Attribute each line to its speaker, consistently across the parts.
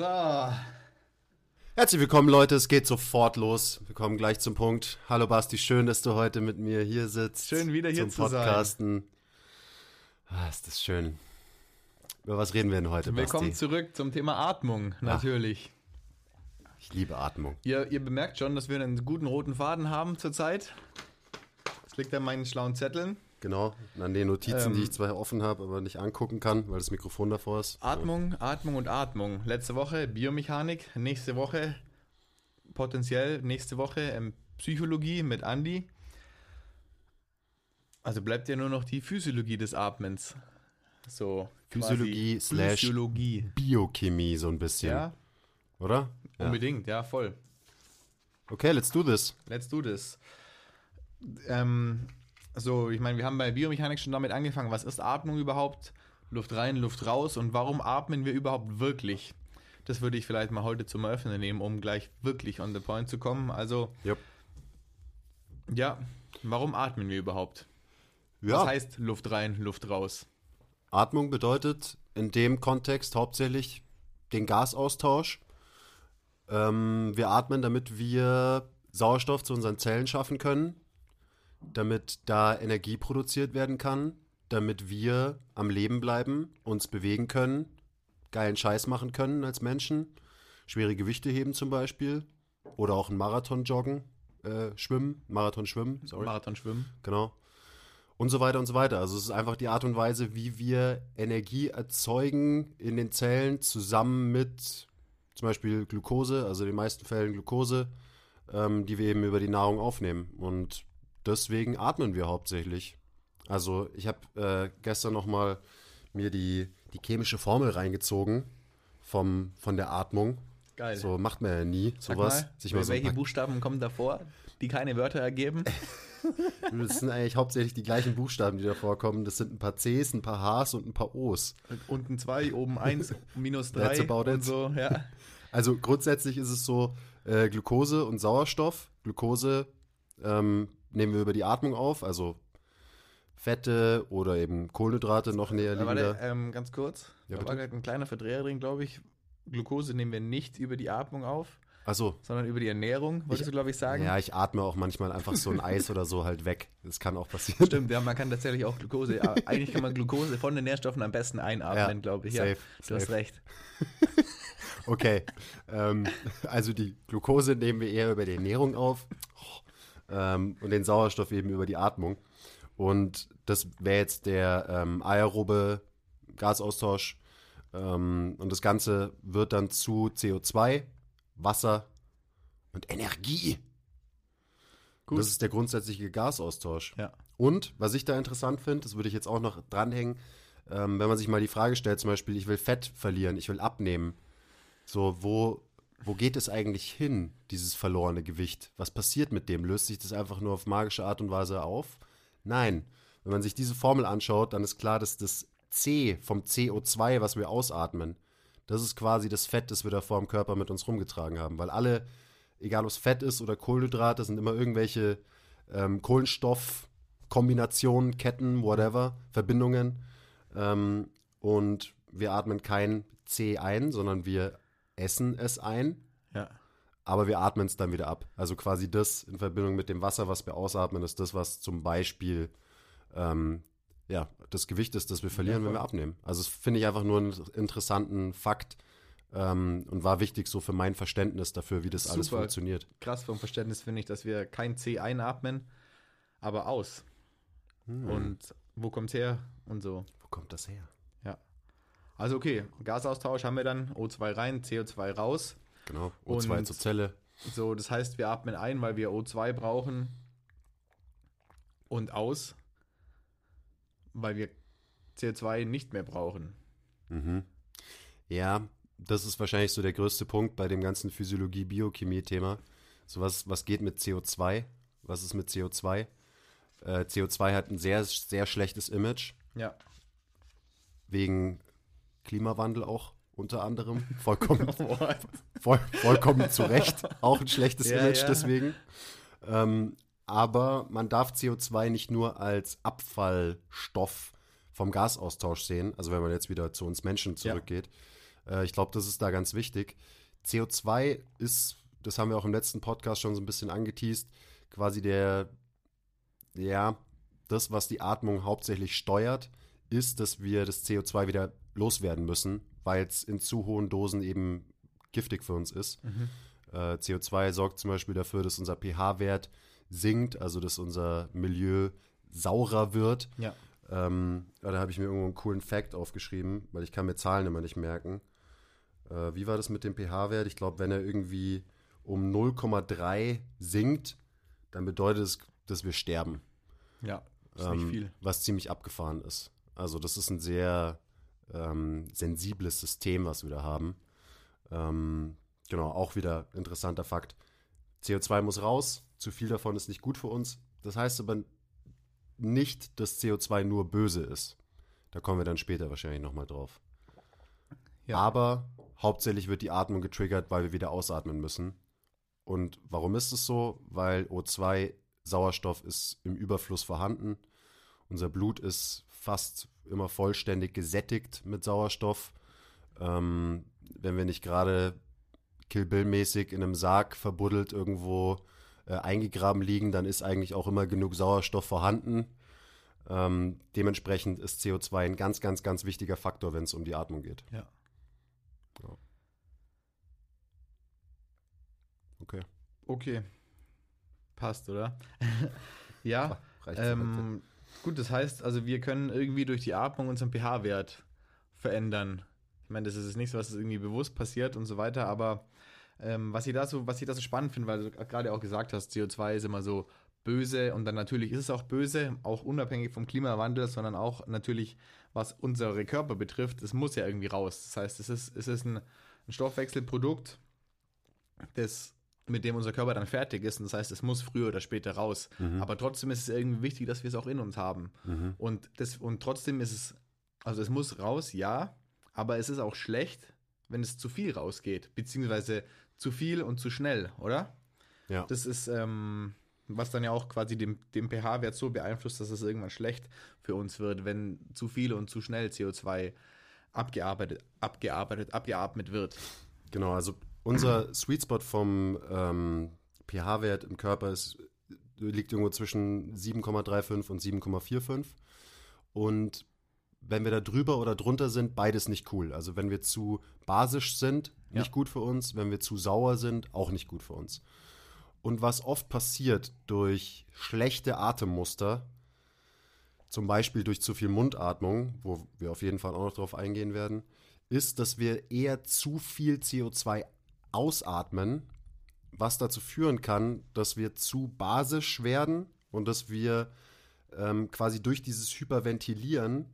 Speaker 1: So.
Speaker 2: Herzlich willkommen, Leute. Es geht sofort los. Wir kommen gleich zum Punkt. Hallo Basti, schön, dass du heute mit mir hier sitzt.
Speaker 1: Schön, wieder hier
Speaker 2: zum
Speaker 1: zu sein.
Speaker 2: Podcasten. Ah, ist das schön. Über was reden wir denn heute,
Speaker 1: Willkommen
Speaker 2: Basti?
Speaker 1: zurück zum Thema Atmung, natürlich.
Speaker 2: Ich liebe Atmung.
Speaker 1: Ihr, ihr bemerkt schon, dass wir einen guten roten Faden haben zurzeit. Das liegt an meinen schlauen Zetteln.
Speaker 2: Genau. An den Notizen,
Speaker 1: Ähm.
Speaker 2: die ich zwar offen habe, aber nicht angucken kann, weil das Mikrofon davor ist.
Speaker 1: Atmung, Atmung und Atmung. Letzte Woche Biomechanik, nächste Woche potenziell nächste Woche ähm, Psychologie mit Andi. Also bleibt ja nur noch die Physiologie des Atmens. So
Speaker 2: Physiologie slash
Speaker 1: Physiologie.
Speaker 2: Biochemie so ein bisschen.
Speaker 1: Ja,
Speaker 2: Oder? Ja.
Speaker 1: unbedingt, ja, voll.
Speaker 2: Okay, let's do this.
Speaker 1: Let's do this. Ähm, so, ich meine, wir haben bei Biomechanik schon damit angefangen. Was ist Atmung überhaupt? Luft rein, Luft raus. Und warum atmen wir überhaupt wirklich? Das würde ich vielleicht mal heute zum Eröffnen nehmen, um gleich wirklich on the point zu kommen. Also,
Speaker 2: Yep.
Speaker 1: ja, warum atmen wir überhaupt?
Speaker 2: Ja.
Speaker 1: Was heißt Luft rein, Luft raus?
Speaker 2: Atmung bedeutet in dem Kontext hauptsächlich den Gasaustausch. Ähm, wir atmen, damit wir Sauerstoff zu unseren Zellen schaffen können, damit da Energie produziert werden kann, damit wir am Leben bleiben, uns bewegen können, geilen Scheiß machen können als Menschen, schwere Gewichte heben zum Beispiel oder auch einen Marathon joggen, äh, schwimmen, Marathon schwimmen, sorry.
Speaker 1: Marathon schwimmen.
Speaker 2: Genau. Und so weiter und so weiter. Also es ist einfach die Art und Weise, wie wir Energie erzeugen in den Zellen zusammen mit zum Beispiel Glucose, also in den meisten Fällen Glucose, ähm, die wir eben über die Nahrung aufnehmen. Und deswegen atmen wir hauptsächlich. Also ich habe äh, gestern noch mal mir die, die chemische Formel reingezogen vom, von der Atmung.
Speaker 1: Geil.
Speaker 2: So macht man ja nie sowas.
Speaker 1: mal,
Speaker 2: Sich mal so
Speaker 1: welche
Speaker 2: paar
Speaker 1: Buchstaben kommen davor, die keine Wörter ergeben?
Speaker 2: Das sind eigentlich hauptsächlich die gleichen Buchstaben, die da vorkommen. Das sind ein paar Cs, ein paar Hs und ein paar Os.
Speaker 1: Unten zwei, oben eins, minus
Speaker 2: That's
Speaker 1: drei
Speaker 2: about
Speaker 1: und
Speaker 2: it.
Speaker 1: so, ja.
Speaker 2: Also grundsätzlich ist es so, äh, Glucose und Sauerstoff. Glucose ähm, nehmen wir über die Atmung auf, also Fette oder eben Kohlenhydrate noch näher
Speaker 1: Äh, Warte, ähm, ganz kurz.
Speaker 2: Ja,
Speaker 1: da war gerade ein kleiner Verdreher drin, glaube ich. Glucose nehmen wir nicht über die Atmung auf,
Speaker 2: Achso,
Speaker 1: sondern über die Ernährung, wolltest
Speaker 2: Ich-
Speaker 1: du, glaube ich, sagen.
Speaker 2: ja, ich atme auch manchmal einfach so ein Eis oder so halt weg. Das kann auch passieren.
Speaker 1: Stimmt, ja, man kann tatsächlich auch Glucose, ja, eigentlich kann man Glucose von den Nährstoffen am besten einatmen,
Speaker 2: Ja,
Speaker 1: glaube ich. Ja,
Speaker 2: safe,
Speaker 1: du hast
Speaker 2: safe.
Speaker 1: recht.
Speaker 2: Okay, ähm, also die Glucose nehmen wir eher über die Ernährung auf ähm, und den Sauerstoff eben über die Atmung. Und das wäre jetzt der ähm, aerobe Gasaustausch. Ähm, und das Ganze wird dann zu CO2, Wasser und Energie.
Speaker 1: Gut.
Speaker 2: Das ist der grundsätzliche Gasaustausch.
Speaker 1: Ja.
Speaker 2: Und was ich da interessant finde, das würde ich jetzt auch noch dranhängen, ähm, wenn man sich mal die Frage stellt, zum Beispiel, ich will Fett verlieren, ich will abnehmen. So, wo, wo geht es eigentlich hin, dieses verlorene Gewicht? Was passiert mit dem? Löst sich das einfach nur auf magische Art und Weise auf? Nein. Wenn man sich diese Formel anschaut, dann ist klar, dass das C vom CO2, was wir ausatmen, das ist quasi das Fett, das wir da vor dem Körper mit uns rumgetragen haben. Weil alle, egal ob es Fett ist oder Kohlenhydrate, sind immer irgendwelche ähm, Kohlenstoffkombinationen, Ketten, whatever, Verbindungen. Ähm, und wir atmen kein C ein, sondern wir essen es ein,
Speaker 1: Ja.
Speaker 2: aber wir atmen es dann wieder ab. Also quasi das in Verbindung mit dem Wasser, was wir ausatmen, ist das, was zum Beispiel ähm, ja, das Gewicht ist, das wir verlieren,
Speaker 1: Ja,
Speaker 2: wenn wir abnehmen. Also das finde ich einfach nur einen interessanten Fakt ähm, und war wichtig so für mein Verständnis dafür, wie das alles
Speaker 1: Super.
Speaker 2: funktioniert.
Speaker 1: Krass vom Verständnis finde ich, dass wir kein C einatmen, aber aus.
Speaker 2: Hm.
Speaker 1: Und wo kommt's her und so.
Speaker 2: Wo kommt das her?
Speaker 1: Also okay, Gasaustausch haben wir dann, O2 rein, CO2 raus.
Speaker 2: Genau, O2
Speaker 1: Und-
Speaker 2: zur Zelle.
Speaker 1: So, das heißt, wir atmen ein, weil wir O2 brauchen und aus, weil wir CO2 nicht mehr brauchen.
Speaker 2: Mhm. Ja, das ist wahrscheinlich so der größte Punkt bei dem ganzen Physiologie-Biochemie-Thema. So was, was geht mit CO2? Was ist mit CO2? Äh, CO2 hat ein sehr, sehr schlechtes Image,
Speaker 1: Ja.
Speaker 2: wegen Klimawandel auch unter anderem. Vollkommen, voll, vollkommen zu Recht auch ein schlechtes
Speaker 1: Ja,
Speaker 2: Image
Speaker 1: ja.
Speaker 2: deswegen. Ähm, aber man darf CO2 nicht nur als Abfallstoff vom Gasaustausch sehen, also wenn man jetzt wieder zu uns Menschen zurückgeht, Äh, ich glaube, das ist da ganz wichtig. CO2 ist, das haben wir auch im letzten Podcast schon so ein bisschen angeteased, quasi der, ja, das, was die Atmung hauptsächlich steuert, ist, dass wir das CO2 wieder loswerden müssen, weil es in zu hohen Dosen eben giftig für uns ist.
Speaker 1: Mhm.
Speaker 2: Äh, CO2 sorgt zum Beispiel dafür, dass unser pH-Wert sinkt, also dass unser Milieu saurer wird.
Speaker 1: Ja.
Speaker 2: Ähm, da habe ich mir irgendwo einen coolen Fact aufgeschrieben, weil ich kann mir Zahlen immer nicht merken. Äh, wie war das mit dem pH-Wert? Ich glaube, wenn er irgendwie um 0,3 sinkt, dann bedeutet es, dass wir sterben.
Speaker 1: Ja, ist nicht
Speaker 2: Ähm,
Speaker 1: viel.
Speaker 2: Was ziemlich abgefahren ist. Also das ist ein sehr ähm, sensibles System, was wir da haben. Ähm, genau, auch wieder interessanter Fakt. CO2 muss raus, zu viel davon ist nicht gut für uns. Das heißt aber nicht, dass CO2 nur böse ist. Da kommen wir dann später wahrscheinlich nochmal drauf.
Speaker 1: Ja.
Speaker 2: Aber hauptsächlich wird die Atmung getriggert, weil wir wieder ausatmen müssen. Und warum ist es so? Weil O2, Sauerstoff ist im Überfluss vorhanden. Unser Blut ist fast immer vollständig gesättigt mit Sauerstoff. Ähm, wenn wir nicht gerade Kill Bill-mäßig in einem Sarg verbuddelt irgendwo äh, eingegraben liegen, dann ist eigentlich auch immer genug Sauerstoff vorhanden. Ähm, dementsprechend ist CO2 ein ganz, ganz, ganz wichtiger Faktor, wenn es um die Atmung geht.
Speaker 1: Ja.
Speaker 2: Okay.
Speaker 1: Okay. Passt, oder? ja.
Speaker 2: Reicht.
Speaker 1: Ähm, gut, das heißt, also wir können irgendwie durch die Atmung unseren pH-Wert verändern. Ich meine, das ist nichts, was irgendwie bewusst passiert und so weiter, aber ähm, was ich da so, was ich da so spannend finde, weil du gerade auch gesagt hast, CO2 ist immer so böse und dann natürlich ist es auch böse, auch unabhängig vom Klimawandel, sondern auch natürlich, was unsere Körper betrifft, es muss ja irgendwie raus. Das heißt, es ist, es ist ein, ein Stoffwechselprodukt, das mit dem unser Körper dann fertig ist. Und das heißt, es muss früher oder später raus.
Speaker 2: Mhm.
Speaker 1: Aber trotzdem ist es irgendwie wichtig, dass wir es auch in uns haben.
Speaker 2: Mhm.
Speaker 1: Und, das, und trotzdem ist es, also es muss raus, ja, aber es ist auch schlecht, wenn es zu viel rausgeht, beziehungsweise zu viel und zu schnell, oder?
Speaker 2: Ja.
Speaker 1: Das ist, ähm, was dann ja auch quasi den, den pH-Wert so beeinflusst, dass es irgendwann schlecht für uns wird, wenn zu viel und zu schnell CO2 abgearbeitet, abgearbeitet, abgeatmet wird.
Speaker 2: Genau, also unser Sweet Spot vom ähm, pH-Wert im Körper ist, liegt irgendwo zwischen 7,35 und 7,45. Und wenn wir da drüber oder drunter sind, beides nicht cool. Also wenn wir zu basisch sind, nicht
Speaker 1: Ja.
Speaker 2: gut für uns. Wenn wir zu sauer sind, auch nicht gut für uns. Und was oft passiert durch schlechte Atemmuster, zum Beispiel durch zu viel Mundatmung, wo wir auf jeden Fall auch noch drauf eingehen werden, ist, dass wir eher zu viel CO2 ausatmen, was dazu führen kann, dass wir zu basisch werden und dass wir ähm, quasi durch dieses Hyperventilieren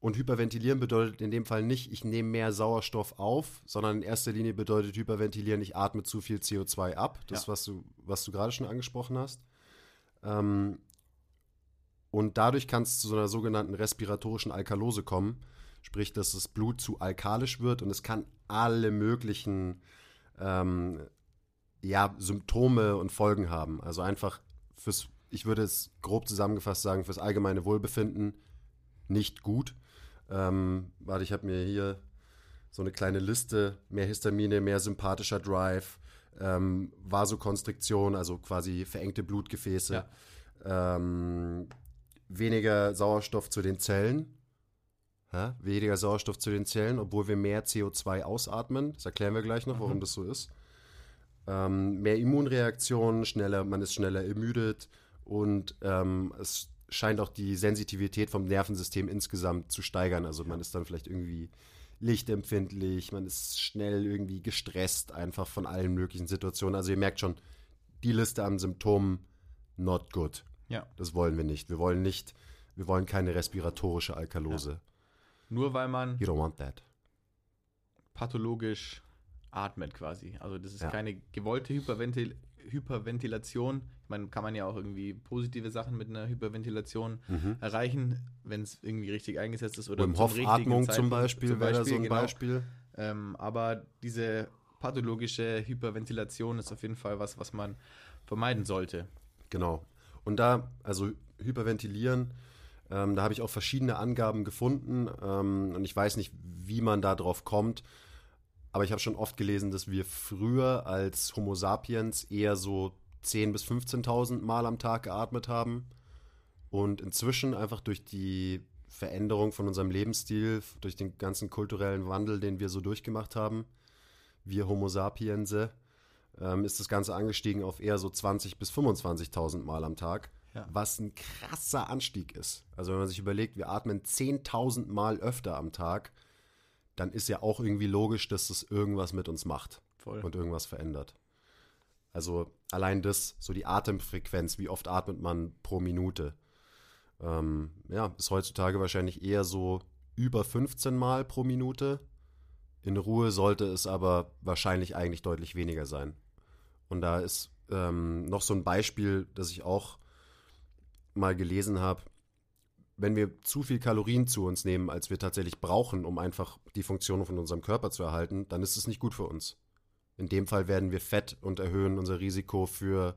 Speaker 2: und Hyperventilieren bedeutet in dem Fall nicht, ich nehme mehr Sauerstoff auf, sondern in erster Linie bedeutet Hyperventilieren, ich atme zu viel CO2 ab. Das,
Speaker 1: Ja.
Speaker 2: was du, was du gerade schon angesprochen hast. Ähm, und dadurch kann es zu so einer sogenannten respiratorischen Alkalose kommen. Sprich, dass das Blut zu alkalisch wird und es kann alle möglichen ähm, ja, Symptome und Folgen haben. Also einfach fürs, ich würde es grob zusammengefasst sagen, fürs allgemeine Wohlbefinden nicht gut. Ähm, warte, ich habe mir hier so eine kleine Liste, mehr Histamine, mehr sympathischer Drive, ähm, Vasokonstriktion, also quasi verengte Blutgefäße, ähm, weniger Sauerstoff zu den Zellen, Hä? weniger Sauerstoff zu den Zellen, obwohl wir mehr CO2 ausatmen. Das erklären wir gleich noch, warum
Speaker 1: Mhm.
Speaker 2: das so ist. Ähm, mehr Immunreaktionen, schneller, man ist schneller ermüdet und ähm, es scheint auch die Sensitivität vom Nervensystem insgesamt zu steigern. Also man ist dann vielleicht irgendwie lichtempfindlich, man ist schnell irgendwie gestresst, einfach von allen möglichen Situationen. Also ihr merkt schon, die Liste an Symptomen not good.
Speaker 1: Ja.
Speaker 2: Das wollen wir nicht. Wir wollen nicht, wir wollen keine respiratorische Alkalose.
Speaker 1: Nur weil man
Speaker 2: You don't want that.
Speaker 1: pathologisch atmet quasi. Also das ist
Speaker 2: Ja.
Speaker 1: keine gewollte Hyperventil Hyperventilation. Ich meine, kann man ja auch irgendwie positive Sachen mit einer Hyperventilation erreichen, wenn es irgendwie richtig eingesetzt ist. Oder
Speaker 2: Wim
Speaker 1: zum
Speaker 2: Hof
Speaker 1: richtigen
Speaker 2: Atmung zum Beispiel wäre da so ein
Speaker 1: genau.
Speaker 2: Beispiel.
Speaker 1: Ähm, aber diese pathologische Hyperventilation ist auf jeden Fall was, was man vermeiden sollte.
Speaker 2: Genau. Und da, also hyperventilieren, Ähm, da habe ich auch verschiedene Angaben gefunden ähm, und ich weiß nicht, wie man da drauf kommt. Aber ich habe schon oft gelesen, dass wir früher als Homo sapiens eher so 10.000 bis 15.000 Mal am Tag geatmet haben. Und inzwischen einfach durch die Veränderung von unserem Lebensstil, durch den ganzen kulturellen Wandel, den wir so durchgemacht haben, wir Homo sapiense, ähm, ist das Ganze angestiegen auf eher so 20.000 bis 25.000 Mal am Tag,
Speaker 1: Ja.
Speaker 2: was ein krasser Anstieg ist. Also wenn man sich überlegt, wir atmen 10.000 Mal öfter am Tag, dann ist ja auch irgendwie logisch, dass das irgendwas mit uns macht
Speaker 1: Voll.
Speaker 2: und irgendwas verändert. Also allein das, so die Atemfrequenz, wie oft atmet man pro Minute, ähm, ja, ist heutzutage wahrscheinlich eher so über 15 Mal pro Minute. In Ruhe sollte es aber wahrscheinlich eigentlich deutlich weniger sein. Und da ist ähm, noch so ein Beispiel, das ich auch mal gelesen habe. Wenn wir zu viel Kalorien zu uns nehmen, als wir tatsächlich brauchen, um einfach die Funktion von unserem Körper zu erhalten, dann ist es nicht gut für uns. In dem Fall werden wir fett und erhöhen unser Risiko für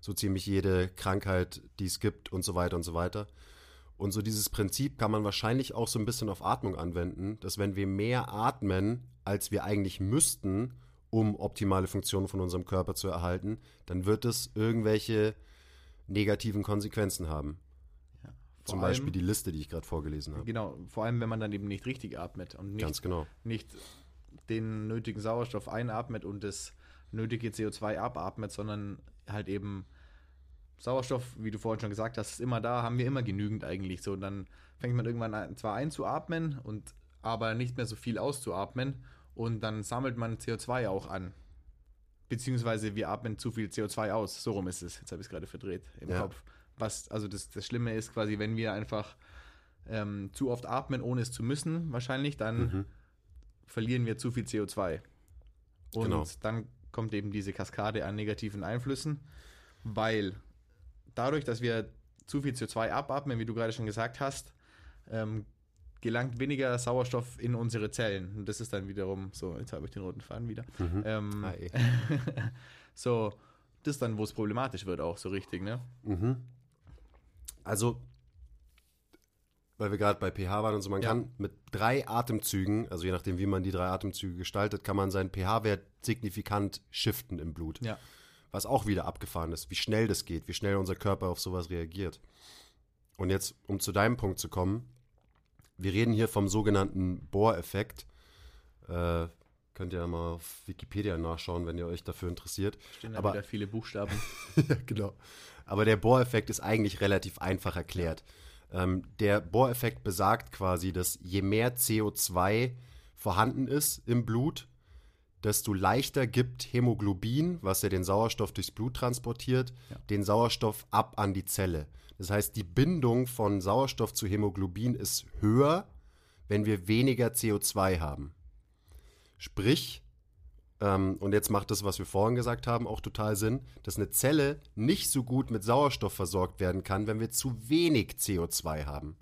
Speaker 2: so ziemlich jede Krankheit, die es gibt und so weiter und so weiter. Und so dieses Prinzip kann man wahrscheinlich auch so ein bisschen auf Atmung anwenden, dass wenn wir mehr atmen, als wir eigentlich müssten, um optimale Funktionen von unserem Körper zu erhalten, dann wird es irgendwelche negativen Konsequenzen haben.
Speaker 1: Ja.
Speaker 2: Zum
Speaker 1: allem-
Speaker 2: Beispiel die Liste, die ich gerade vorgelesen habe.
Speaker 1: Genau, vor allem wenn man dann eben nicht richtig atmet und nicht,
Speaker 2: genau.
Speaker 1: nicht den nötigen Sauerstoff einatmet und das nötige CO2 abatmet, sondern halt eben Sauerstoff, wie du vorhin schon gesagt hast, ist immer da, haben wir immer genügend eigentlich. So, dann fängt man irgendwann an, zwar einzuatmen und aber nicht mehr so viel auszuatmen und dann sammelt man CO2 auch an. Beziehungsweise wir atmen zu viel CO2 aus. So rum ist es. Jetzt habe ich es gerade verdreht im
Speaker 2: Ja.
Speaker 1: Kopf. Was, also das, das Schlimme ist quasi, wenn wir einfach ähm, zu oft atmen, ohne es zu müssen, wahrscheinlich, dann
Speaker 2: Mhm.
Speaker 1: verlieren wir zu viel CO2. Und
Speaker 2: Genau.
Speaker 1: dann kommt eben diese Kaskade an negativen Einflüssen, weil dadurch, dass wir zu viel CO2 abatmen, wie du gerade schon gesagt hast, ähm, gelangt weniger Sauerstoff in unsere Zellen. Und das ist dann wiederum, so, jetzt habe ich den roten Faden wieder.
Speaker 2: Mhm.
Speaker 1: Ähm,
Speaker 2: Ah, eh.
Speaker 1: so, das ist dann, wo es problematisch wird, auch so richtig, ne?
Speaker 2: Mhm. Also, weil wir gerade bei pH waren und so, man
Speaker 1: Ja.
Speaker 2: kann mit drei Atemzügen, also je nachdem, wie man die drei Atemzüge gestaltet, kann man seinen pH-Wert signifikant shiften im Blut.
Speaker 1: Ja.
Speaker 2: Was auch wieder abgefahren ist, wie schnell das geht, wie schnell unser Körper auf sowas reagiert. Und jetzt, um zu deinem Punkt zu kommen, wir reden hier vom sogenannten Bohr-Effekt. Äh, könnt ihr ja mal auf Wikipedia nachschauen, wenn ihr euch dafür interessiert.
Speaker 1: Stehen da
Speaker 2: Aber-
Speaker 1: wieder viele Buchstaben.
Speaker 2: ja, genau. Aber der Bohreffekt ist eigentlich relativ einfach erklärt. Ähm, der Bohreffekt besagt quasi, dass je mehr CO2 vorhanden ist im Blut, desto leichter gibt Hämoglobin, was ja den Sauerstoff durchs Blut transportiert,
Speaker 1: Ja.
Speaker 2: den Sauerstoff ab an die Zelle. Das heißt, die Bindung von Sauerstoff zu Hämoglobin ist höher, wenn wir weniger CO2 haben. Sprich, ähm, und jetzt macht das, was wir vorhin gesagt haben, auch total Sinn, dass eine Zelle nicht so gut mit Sauerstoff versorgt werden kann, wenn wir zu wenig CO2 haben.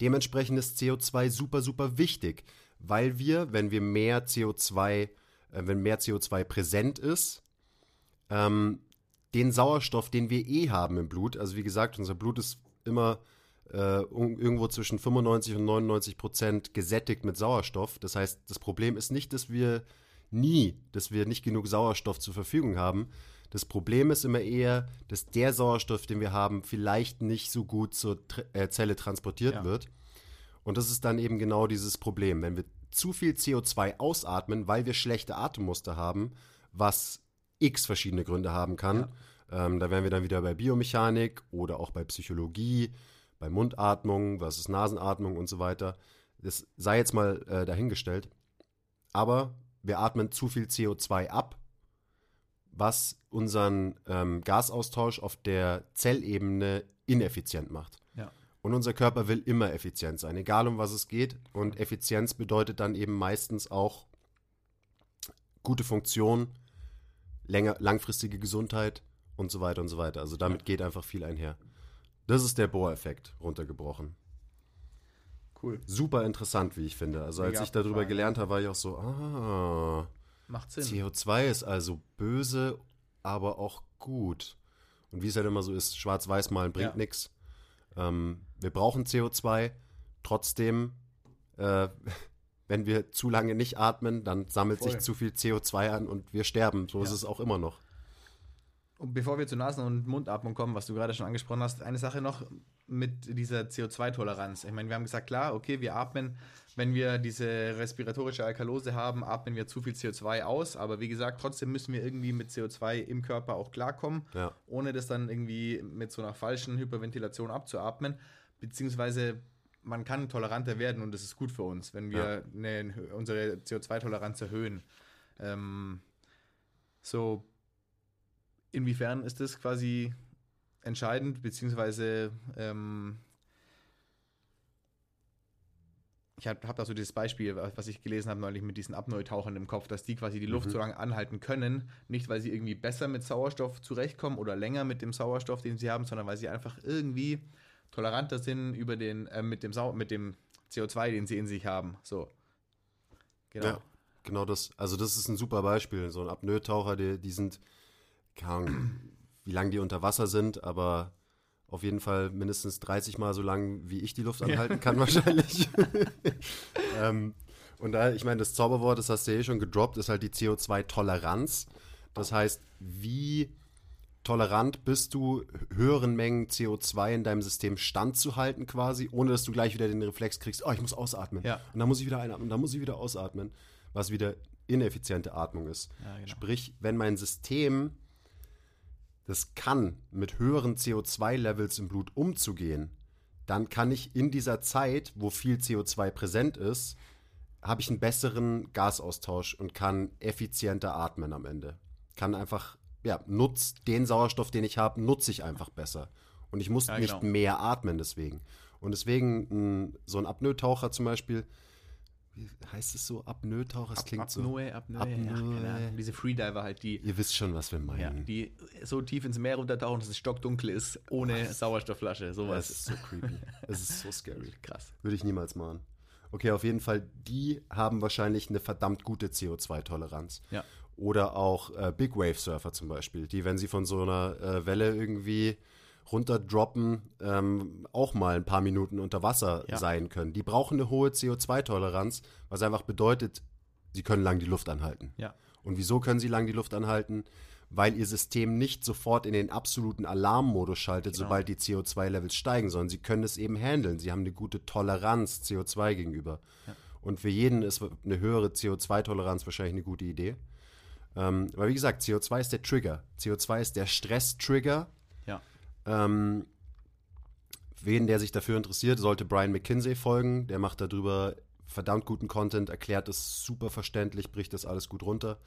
Speaker 2: Dementsprechend ist CO2 super, super wichtig, weil wir, wenn wir mehr CO2, äh, wenn mehr CO2 präsent ist, ähm, den Sauerstoff, den wir eh haben im Blut, also wie gesagt, unser Blut ist immer äh, irgendwo zwischen 95 und 99 Prozent gesättigt mit Sauerstoff. Das heißt, das Problem ist nicht, dass wir nie, dass wir nicht genug Sauerstoff zur Verfügung haben. Das Problem ist immer eher, dass der Sauerstoff, den wir haben, vielleicht nicht so gut zur Tr- äh, Zelle transportiert
Speaker 1: Ja.
Speaker 2: wird. Und das ist dann eben genau dieses Problem. Wenn wir zu viel CO2 ausatmen, weil wir schlechte Atemmuster haben, was x verschiedene Gründe haben kann, ähm, da wären wir dann wieder bei Biomechanik oder auch bei Psychologie, bei Mundatmung, was ist Nasenatmung und so weiter. Das sei jetzt mal äh, dahingestellt. Aber wir atmen zu viel CO2 ab, was unseren ähm, Gasaustausch auf der Zellebene ineffizient macht.
Speaker 1: Ja.
Speaker 2: Und unser Körper will immer effizient sein, egal um was es geht. Und Effizienz bedeutet dann eben meistens auch gute Funktion, länger, langfristige Gesundheit und so weiter und so weiter. Also damit geht einfach viel einher. Das ist der Bohr-Effekt runtergebrochen.
Speaker 1: Cool.
Speaker 2: Super interessant, wie ich finde. Also als
Speaker 1: Mega
Speaker 2: ich darüber
Speaker 1: abgefahren,
Speaker 2: gelernt habe, war ich auch so, ah,
Speaker 1: Macht Sinn.
Speaker 2: CO2 ist also böse, aber auch gut. Und wie es halt immer so ist, schwarz-weiß malen bringt
Speaker 1: Ja.
Speaker 2: nichts. Ähm, wir brauchen CO2, trotzdem, äh, wenn wir zu lange nicht atmen, dann sammelt
Speaker 1: Voll.
Speaker 2: sich zu viel CO2 an und wir sterben. So ist
Speaker 1: Ja.
Speaker 2: es auch immer noch.
Speaker 1: Und bevor wir zur Nasen- und Mundatmung kommen, was du gerade schon angesprochen hast, eine Sache noch mit dieser CO2-Toleranz. Ich meine, wir haben gesagt, klar, okay, wir atmen, wenn wir diese respiratorische Alkalose haben, atmen wir zu viel CO2 aus, aber wie gesagt, trotzdem müssen wir irgendwie mit CO2 im Körper auch klarkommen,
Speaker 2: Ja.
Speaker 1: ohne das dann irgendwie mit so einer falschen Hyperventilation abzuatmen, beziehungsweise man kann toleranter werden und das ist gut für uns, wenn wir eine, unsere CO2-Toleranz erhöhen. Ähm, so, inwiefern ist das quasi entscheidend, beziehungsweise ähm, ich habe hab da so dieses Beispiel, was ich gelesen habe neulich mit diesen Apnoe-Tauchern im Kopf, dass die quasi die Luft so lange anhalten können, nicht weil sie irgendwie besser mit Sauerstoff zurechtkommen oder länger mit dem Sauerstoff, den sie haben, sondern weil sie einfach irgendwie toleranter sind über den, äh, mit, dem Sau mit dem CO2, den sie in sich haben. So. Genau.
Speaker 2: Ja, genau das. Also das ist ein super Beispiel. So ein Apnoe-Taucher, die, die sind, keine Ahnung, wie lange die unter Wasser sind, aber auf jeden Fall mindestens 30 Mal so lang, wie ich die Luft anhalten kann wahrscheinlich. ähm, und da, ich meine, das Zauberwort, das hast du ja eh schon gedroppt, ist halt die CO2-Toleranz. Das heißt, wie tolerant bist du, höheren Mengen CO2 in deinem System standzuhalten quasi, ohne dass du gleich wieder den Reflex kriegst, oh, ich muss ausatmen.
Speaker 1: Ja.
Speaker 2: Und dann muss ich wieder einatmen, dann muss ich wieder ausatmen, was wieder ineffiziente Atmung ist.
Speaker 1: Ja, genau.
Speaker 2: Sprich, wenn mein System das kann, mit höheren CO2-Levels im Blut umzugehen, dann kann ich in dieser Zeit, wo viel CO2 präsent ist, habe ich einen besseren Gasaustausch und kann effizienter atmen am Ende. Kann einfach, ja, nutz den Sauerstoff, den ich habe, nutze ich einfach besser. Und ich muss
Speaker 1: Ja,
Speaker 2: nicht
Speaker 1: genau.
Speaker 2: mehr atmen deswegen. Und deswegen, mh, so ein Apnoe-Taucher zum Beispiel, wie heißt es so? Apnoe-Taucher? Das klingt so.
Speaker 1: Apnoe, Apnoe, ja,
Speaker 2: Apnoe.
Speaker 1: keine Ahnung. Diese Freediver halt, die,
Speaker 2: Ihr wisst schon, was wir
Speaker 1: ja,
Speaker 2: meinen.
Speaker 1: die so tief ins Meer runtertauchen, dass es stockdunkel ist, ohne Sauerstoffflasche,
Speaker 2: Das
Speaker 1: sowas.
Speaker 2: ist so creepy. Es ist so scary.
Speaker 1: krass.
Speaker 2: Würde ich niemals machen. Okay, auf jeden Fall, die haben wahrscheinlich eine verdammt gute CO2-Toleranz.
Speaker 1: Ja.
Speaker 2: Oder auch äh, Big Wave Surfer zum Beispiel, die, wenn sie von so einer äh, Welle irgendwie runterdroppen, ähm, auch mal ein paar Minuten unter Wasser
Speaker 1: Ja.
Speaker 2: sein können. Die brauchen eine hohe CO2-Toleranz, was einfach bedeutet, sie können lang die Luft anhalten.
Speaker 1: Ja.
Speaker 2: Und wieso können sie lang die Luft anhalten? Weil ihr System nicht sofort in den absoluten Alarmmodus schaltet,
Speaker 1: Genau.
Speaker 2: sobald die CO2-Levels steigen, sondern sie können es eben handeln. Sie haben eine gute Toleranz CO2 gegenüber. Und für jeden ist eine höhere CO2-Toleranz wahrscheinlich eine gute Idee. Ähm, aber wie gesagt, CO2 ist der Trigger. CO2 ist der Stress-Trigger.
Speaker 1: Ja.
Speaker 2: Ähm, wen, der sich dafür interessiert, sollte Brian McKinsey folgen. Der macht darüber verdammt guten Content, erklärt es super verständlich, bricht das alles gut runter.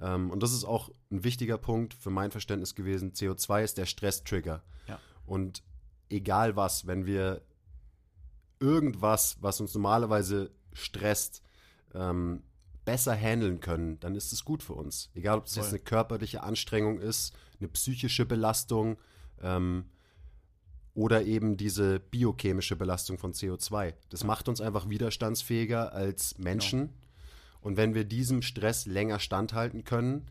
Speaker 2: Ähm, und das ist auch ein wichtiger Punkt für mein Verständnis gewesen. CO2 ist der Stress-Trigger.
Speaker 1: Ja.
Speaker 2: Und egal was, wenn wir irgendwas, was uns normalerweise stresst, ähm, besser handeln können, dann ist es gut für uns. Egal, ob es jetzt eine körperliche Anstrengung ist, eine psychische Belastung ähm, oder eben diese biochemische Belastung von CO2. Das macht uns einfach widerstandsfähiger als Menschen. Und wenn wir diesem Stress länger standhalten können,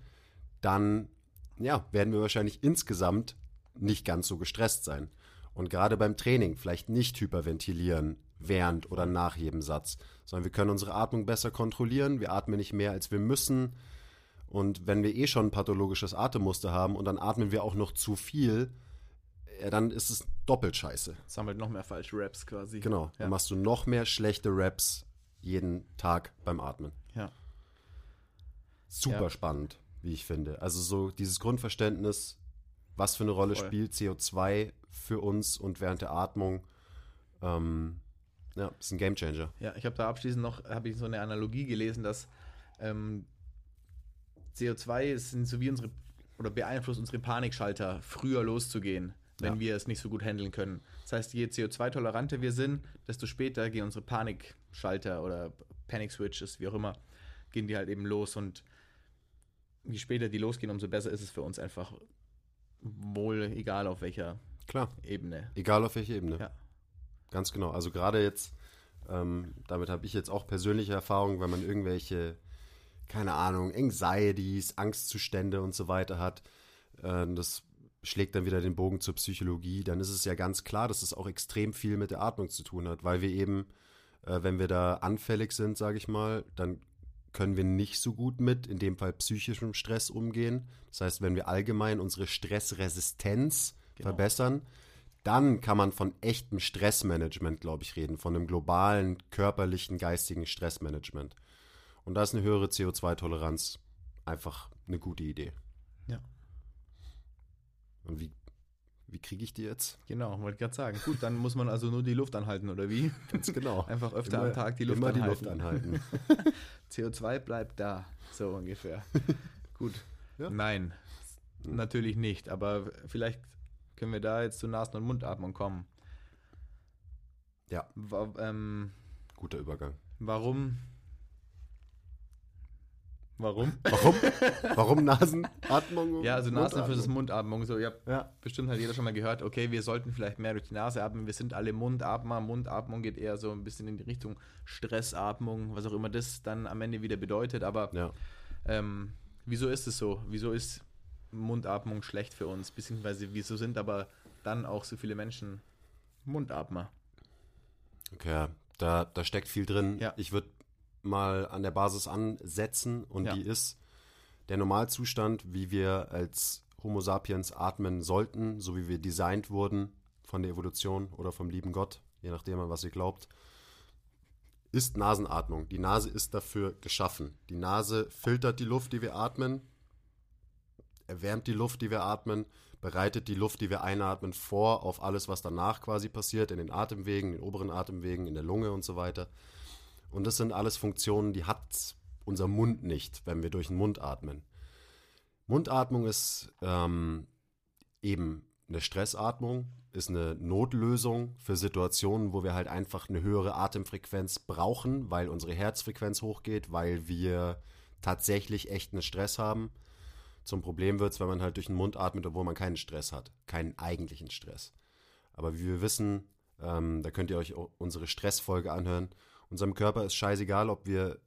Speaker 2: dann ja, werden wir wahrscheinlich insgesamt nicht ganz so gestresst sein. Und gerade beim Training vielleicht nicht hyperventilieren während oder nach jedem Satz, sondern wir können unsere Atmung besser kontrollieren. Wir atmen nicht mehr, als wir müssen. Und wenn wir eh schon ein pathologisches Atemmuster haben und dann atmen wir auch noch zu viel, dann ist es doppelt scheiße.
Speaker 1: Sammelt noch mehr falsche Raps quasi.
Speaker 2: Genau.
Speaker 1: Ja.
Speaker 2: Dann machst du noch mehr schlechte Raps jeden Tag beim Atmen.
Speaker 1: ja.
Speaker 2: Super
Speaker 1: Ja.
Speaker 2: spannend, wie ich finde. Also so dieses Grundverständnis, was für eine Rolle
Speaker 1: Voll.
Speaker 2: spielt CO2 für uns und während der Atmung. Ähm, ja, ist ein Gamechanger.
Speaker 1: Ja, ich habe da abschließend noch habe ich so eine Analogie gelesen, dass ähm, CO2 sind so wie unsere oder beeinflusst unsere Panikschalter, früher loszugehen, wenn
Speaker 2: Ja.
Speaker 1: wir es nicht so gut handeln können. Das heißt, je CO2-toleranter wir sind, desto später gehen unsere Panikschalter oder Panic Switches, wie auch immer, gehen die halt eben los und je später die losgehen, umso besser ist es für uns einfach wohl egal auf welcher
Speaker 2: Klar,
Speaker 1: Ebene.
Speaker 2: egal auf welche Ebene.
Speaker 1: Ja.
Speaker 2: Ganz genau. Also gerade jetzt, ähm, damit habe ich jetzt auch persönliche Erfahrungen, wenn man irgendwelche, keine Ahnung, Anxieties, Angstzustände und so weiter hat. Äh, das schlägt dann wieder den Bogen zur Psychologie, dann ist es ja ganz klar, dass es auch extrem viel mit der Atmung zu tun hat, weil wir eben, äh, wenn wir da anfällig sind, sage ich mal, dann können wir nicht so gut mit, in dem Fall psychischem Stress umgehen. Das heißt, wenn wir allgemein unsere Stressresistenz
Speaker 1: Genau.
Speaker 2: verbessern, dann kann man von echtem Stressmanagement, glaube ich, reden, von einem globalen, körperlichen, geistigen Stressmanagement. Und da ist eine höhere CO2-Toleranz einfach eine gute Idee.
Speaker 1: Ja.
Speaker 2: Und wie, wie kriege ich die jetzt?
Speaker 1: Genau, wollte gerade sagen. Gut, dann muss man also nur die Luft anhalten, oder wie?
Speaker 2: Ganz genau.
Speaker 1: Einfach öfter
Speaker 2: Immer-
Speaker 1: am Tag die Luft
Speaker 2: immer die
Speaker 1: anhalten.
Speaker 2: Luft anhalten.
Speaker 1: CO2 bleibt da, so ungefähr. Gut.
Speaker 2: Ja.
Speaker 1: Nein, natürlich nicht, aber vielleicht können wir da jetzt zu Nasen- und Mundatmung kommen.
Speaker 2: Ja.
Speaker 1: Wa ähm,
Speaker 2: Guter Übergang.
Speaker 1: warum? Warum?
Speaker 2: Warum? Warum Nasenatmung?
Speaker 1: Ja, also Nasen versus
Speaker 2: Mundatmung?
Speaker 1: Mundatmung. So, habt
Speaker 2: Ja.
Speaker 1: bestimmt hat jeder schon mal gehört, okay, wir sollten vielleicht mehr durch die Nase atmen. Wir sind alle Mundatmer. Mundatmung geht eher so ein bisschen in die Richtung Stressatmung, was auch immer das dann am Ende wieder bedeutet. Aber
Speaker 2: Ja.
Speaker 1: ähm, wieso ist es so? Wieso ist Mundatmung schlecht für uns? Beziehungsweise wieso sind aber dann auch so viele Menschen Mundatmer?
Speaker 2: Okay, da, da steckt viel drin.
Speaker 1: Ja.
Speaker 2: Ich würde mal an der Basis ansetzen und
Speaker 1: Ja.
Speaker 2: die ist der Normalzustand, wie wir als Homo sapiens atmen sollten, so wie wir designt wurden von der Evolution oder vom lieben Gott, je nachdem an was ihr glaubt, ist Nasenatmung. Die Nase ist dafür geschaffen. Die Nase filtert die Luft, die wir atmen, erwärmt die Luft, die wir atmen, bereitet die Luft, die wir einatmen, vor auf alles, was danach quasi passiert, in den Atemwegen, in den oberen Atemwegen, in der Lunge und so weiter. Und das sind alles Funktionen, die hat unser Mund nicht, wenn wir durch den Mund atmen. Mundatmung ist ähm, eben eine Stressatmung, ist eine Notlösung für Situationen, wo wir halt einfach eine höhere Atemfrequenz brauchen, weil unsere Herzfrequenz hochgeht, weil wir tatsächlich echten Stress haben. Zum Problem wird es, wenn man halt durch den Mund atmet, obwohl man keinen Stress hat, keinen eigentlichen Stress. Aber wie wir wissen, ähm, da könnt ihr euch unsere Stressfolge anhören. Unserem Körper ist scheißegal, ob wir,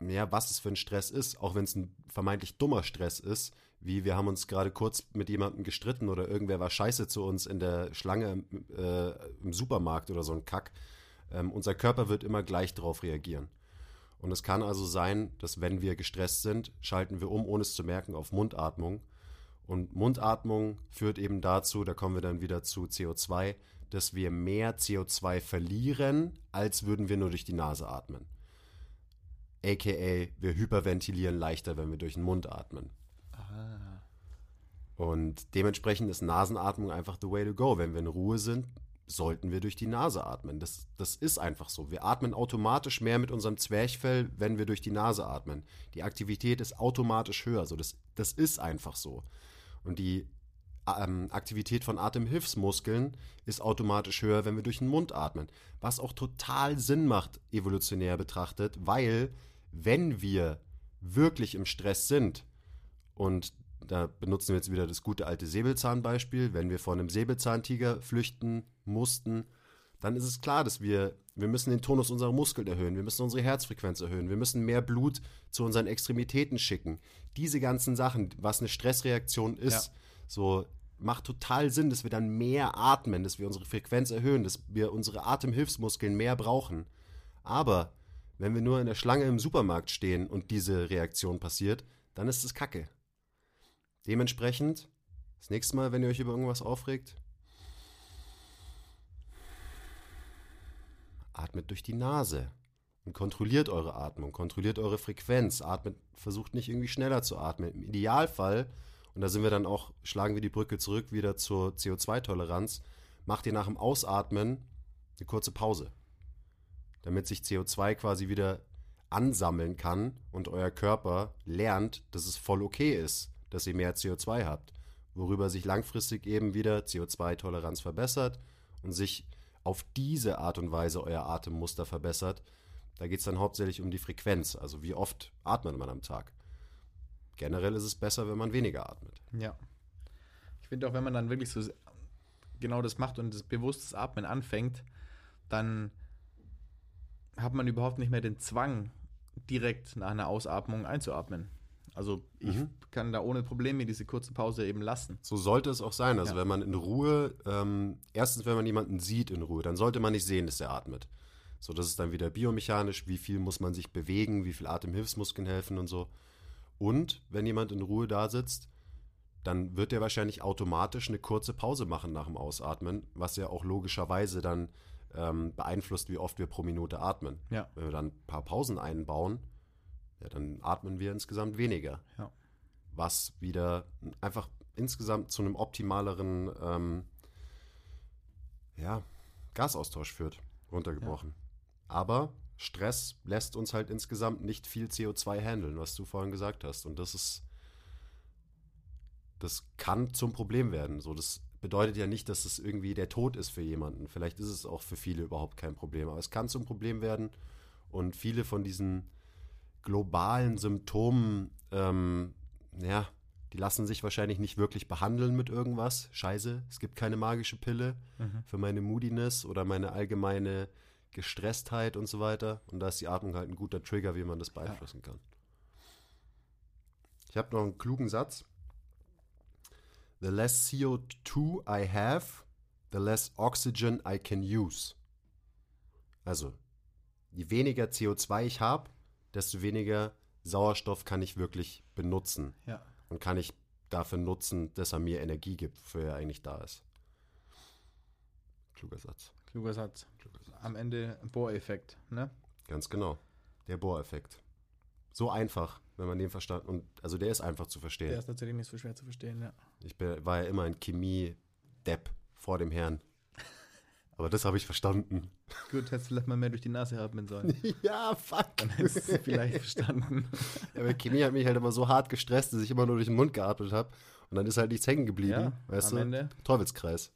Speaker 2: ja, was es für ein Stress ist, auch wenn es ein vermeintlich dummer Stress ist, wie wir haben uns gerade kurz mit jemandem gestritten oder irgendwer war scheiße zu uns in der Schlange im, äh, im Supermarkt oder so ein Kack. Ähm, unser Körper wird immer gleich darauf reagieren. Und es kann also sein, dass wenn wir gestresst sind, schalten wir um, ohne es zu merken, auf Mundatmung. Und Mundatmung führt eben dazu, da kommen wir dann wieder zu CO2, dass wir mehr CO2 verlieren, als würden wir nur durch die Nase atmen. AKA, wir hyperventilieren leichter, wenn wir durch den Mund atmen. Und dementsprechend ist Nasenatmung einfach the way to go. Wenn wir in Ruhe sind, sollten wir durch die Nase atmen. Das, das ist einfach so. Wir atmen automatisch mehr mit unserem Zwerchfell, wenn wir durch die Nase atmen. Die Aktivität ist automatisch höher. So, das, das ist einfach so. Und die ähm, Aktivität von Atemhilfsmuskeln ist automatisch höher, wenn wir durch den Mund atmen. Was auch total Sinn macht, evolutionär betrachtet, weil wenn wir wirklich im Stress sind, und da benutzen wir jetzt wieder das gute alte Säbelzahnbeispiel, wenn wir vor einem Säbelzahntiger flüchten mussten, dann ist es klar, dass wir, wir müssen den Tonus unserer Muskeln erhöhen, wir müssen unsere Herzfrequenz erhöhen, wir müssen mehr Blut zu unseren Extremitäten schicken. Diese ganzen Sachen, was eine Stressreaktion ist,
Speaker 1: Ja.
Speaker 2: so macht total Sinn, dass wir dann mehr atmen, dass wir unsere Frequenz erhöhen, dass wir unsere Atemhilfsmuskeln mehr brauchen. Aber wenn wir nur in der Schlange im Supermarkt stehen und diese Reaktion passiert, dann ist es Kacke. Dementsprechend, das nächste Mal, wenn ihr euch über irgendwas aufregt, atmet durch die Nase und kontrolliert eure Atmung, kontrolliert eure Frequenz, atmet, versucht nicht irgendwie schneller zu atmen. Im Idealfall, und da sind wir dann auch, schlagen wir die Brücke zurück wieder zur CO2-Toleranz, macht ihr nach dem Ausatmen eine kurze Pause, damit sich CO2 quasi wieder ansammeln kann und euer Körper lernt, dass es voll okay ist, dass ihr mehr CO2 habt, worüber sich langfristig eben wieder CO2-Toleranz verbessert und sich auf diese Art und Weise euer Atemmuster verbessert. Da geht es dann hauptsächlich um die Frequenz, also wie oft atmet man am Tag. Generell ist es besser, wenn man weniger atmet.
Speaker 1: Ja. Ich finde auch, wenn man dann wirklich so genau das macht und das bewusstes Atmen anfängt, dann hat man überhaupt nicht mehr den Zwang, direkt nach einer Ausatmung einzuatmen. Also ich
Speaker 2: Mhm.
Speaker 1: kann da ohne Probleme diese kurze Pause eben lassen.
Speaker 2: So sollte es auch sein. Also
Speaker 1: Ja.
Speaker 2: wenn man in Ruhe, ähm, erstens, wenn man jemanden sieht in Ruhe, dann sollte man nicht sehen, dass er atmet. So, das ist dann wieder biomechanisch, wie viel muss man sich bewegen, wie viel Atemhilfsmuskeln helfen und so. Und wenn jemand in Ruhe da sitzt, dann wird er wahrscheinlich automatisch eine kurze Pause machen nach dem Ausatmen, was ja auch logischerweise dann ähm, beeinflusst, wie oft wir pro Minute atmen.
Speaker 1: Ja.
Speaker 2: Wenn wir dann ein paar Pausen einbauen, ja, dann atmen wir insgesamt weniger.
Speaker 1: Ja.
Speaker 2: Was wieder einfach insgesamt zu einem optimaleren ähm, ja, Gasaustausch führt, runtergebrochen. Aber Stress lässt uns halt insgesamt nicht viel CO2 handeln, was du vorhin gesagt hast. Und das ist, das kann zum Problem werden. So, das bedeutet ja nicht, dass es irgendwie der Tod ist für jemanden. Vielleicht ist es auch für viele überhaupt kein Problem, aber es kann zum Problem werden. Und viele von diesen globalen Symptomen, ähm, ja, die lassen sich wahrscheinlich nicht wirklich behandeln mit irgendwas. Scheiße, es gibt keine magische Pille für meine Moodiness oder meine allgemeine Gestresstheit und so weiter. Und da ist die Atmung halt ein guter Trigger, wie man das beeinflussen kann. Ich habe noch einen klugen Satz. The less CO2 I have, the less oxygen I can use. Also, je weniger CO2 ich habe, desto weniger Sauerstoff kann ich wirklich benutzen
Speaker 1: Ja.
Speaker 2: und kann ich dafür nutzen, dass er mir Energie gibt, wofür er eigentlich da ist. Kluger Satz.
Speaker 1: Kluger Satz. Am Ende Bohreffekt, ne?
Speaker 2: Ganz genau. Der Bohreffekt. So einfach, wenn man den verstanden und also der ist einfach zu verstehen.
Speaker 1: Der ist tatsächlich nicht so schwer zu verstehen, ja.
Speaker 2: Ich war ja immer ein Chemie-Depp vor dem Herrn. Aber das habe ich verstanden.
Speaker 1: Gut, hättest du vielleicht mal mehr durch die Nase atmen sollen.
Speaker 2: ja, fuck.
Speaker 1: Dann hättest du es vielleicht verstanden.
Speaker 2: Ja, aber Chemie hat mich halt immer so hart gestresst, dass ich immer nur durch den Mund geatmet habe. Und dann ist halt nichts hängen geblieben.
Speaker 1: Ja,
Speaker 2: weißt
Speaker 1: am
Speaker 2: du?
Speaker 1: Ende.
Speaker 2: Teufelskreis.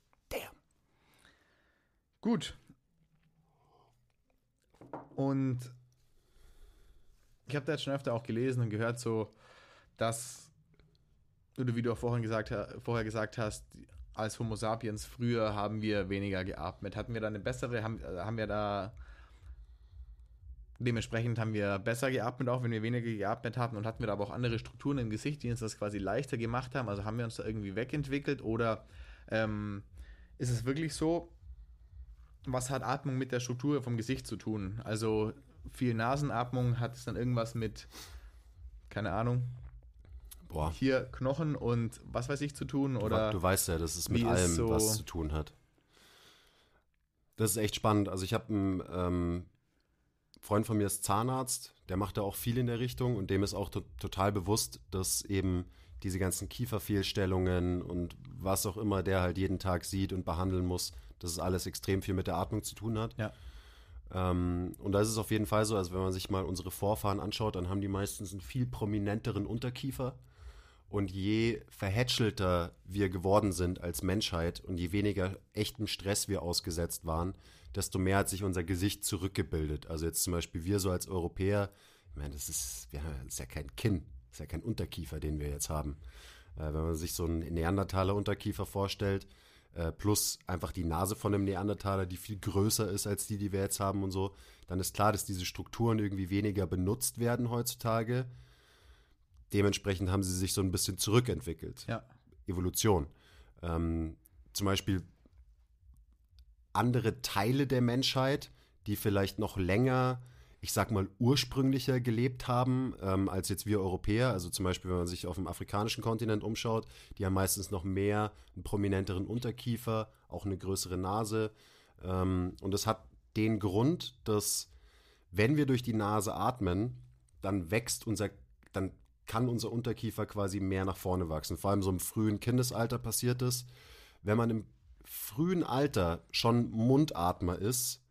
Speaker 1: Gut. Und ich habe da jetzt schon öfter auch gelesen und gehört, so, dass, oder wie du auch vorhin gesagt, vorher gesagt hast, als Homo sapiens früher haben wir weniger geatmet. Hatten wir da eine bessere, haben, äh, haben wir da, dementsprechend haben wir besser geatmet, auch wenn wir weniger geatmet hatten und hatten wir da aber auch andere Strukturen im Gesicht, die uns das quasi leichter gemacht haben. Also haben wir uns da irgendwie wegentwickelt oder ähm, ist es wirklich so, was hat Atmung mit der Struktur vom Gesicht zu tun? Also viel Nasenatmung hat es dann irgendwas mit, keine Ahnung,
Speaker 2: Boah.
Speaker 1: hier Knochen und was weiß ich zu tun
Speaker 2: Du,
Speaker 1: oder
Speaker 2: du weißt ja, dass es mit
Speaker 1: ist
Speaker 2: allem
Speaker 1: so-
Speaker 2: was zu tun hat. Das ist echt spannend. Also ich habe einen ähm, Freund von mir ist Zahnarzt, der macht da auch viel in der Richtung und dem ist auch to total bewusst, dass eben diese ganzen Kieferfehlstellungen und was auch immer der halt jeden Tag sieht und behandeln muss, dass es alles extrem viel mit der Atmung zu tun hat.
Speaker 1: Ja.
Speaker 2: Ähm, und da ist es auf jeden Fall so, also wenn man sich mal unsere Vorfahren anschaut, dann haben die meistens einen viel prominenteren Unterkiefer. Und je verhätschelter wir geworden sind als Menschheit und je weniger echtem Stress wir ausgesetzt waren, desto mehr hat sich unser Gesicht zurückgebildet. Also jetzt zum Beispiel wir so als Europäer, ich meine, das ist, haben, das ist ja kein Kinn, das ist ja kein Unterkiefer, den wir jetzt haben. Äh, wenn man sich so einen Neandertaler Unterkiefer vorstellt, äh, plus einfach die Nase von einem Neandertaler, die viel größer ist als die, die wir jetzt haben und so, dann ist klar, dass diese Strukturen irgendwie weniger benutzt werden heutzutage. Dementsprechend haben sie sich so ein bisschen zurückentwickelt.
Speaker 1: ja,
Speaker 2: Evolution. Ähm, zum Beispiel andere Teile der Menschheit, die vielleicht noch länger, ich sag mal, ursprünglicher gelebt haben ähm, als jetzt wir Europäer. Also zum Beispiel, wenn man sich auf dem afrikanischen Kontinent umschaut, die haben meistens noch mehr einen prominenteren Unterkiefer, auch eine größere Nase. Ähm, und das hat den Grund, dass wenn wir durch die Nase atmen, dann wächst unser, dann kann unser Unterkiefer quasi mehr nach vorne wachsen. Vor allem so im frühen Kindesalter passiert es. Wenn man im frühen Alter schon Mundatmer ist,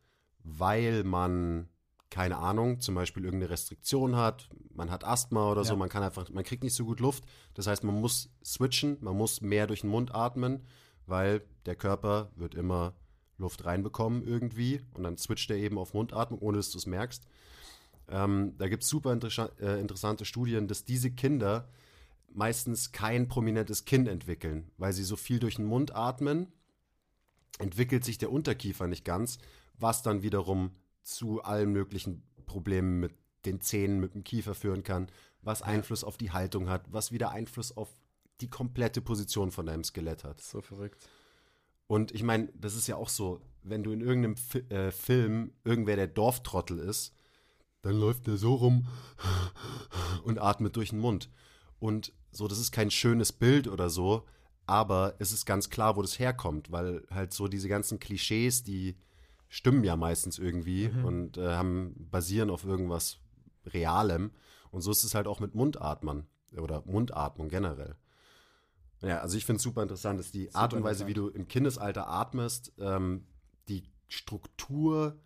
Speaker 2: weil man, keine Ahnung, zum Beispiel irgendeine Restriktion hat, man hat Asthma oder so,
Speaker 1: Ja.
Speaker 2: man kann einfach, man kriegt nicht so gut Luft. Das heißt, man muss switchen, man muss mehr durch den Mund atmen, weil der Körper wird immer Luft reinbekommen irgendwie und dann switcht er eben auf Mundatmung, ohne dass du es merkst. Ähm, da gibt es super äh, interessante Studien, dass diese Kinder meistens kein prominentes Kinn entwickeln, weil sie so viel durch den Mund atmen, entwickelt sich der Unterkiefer nicht ganz, was dann wiederum zu allen möglichen Problemen mit den Zähnen, mit dem Kiefer führen kann, was Einfluss auf die Haltung hat, was wieder Einfluss auf die komplette Position von deinem Skelett hat.
Speaker 1: So verrückt.
Speaker 2: Und ich meine, das ist ja auch so, wenn du in irgendeinem Fi äh, Film irgendwer der Dorftrottel ist, dann läuft der so rum und atmet durch den Mund. Und so, das ist kein schönes Bild oder so, aber es ist ganz klar, wo das herkommt, weil halt so diese ganzen Klischees, die stimmen ja meistens irgendwie und äh, haben, basieren auf irgendwas Realem. Und so ist es halt auch mit Mundatmern oder Mundatmung generell. Ja, also ich finde es super interessant, dass die Art und Weise, wie du im Kindesalter atmest, ähm, die Struktur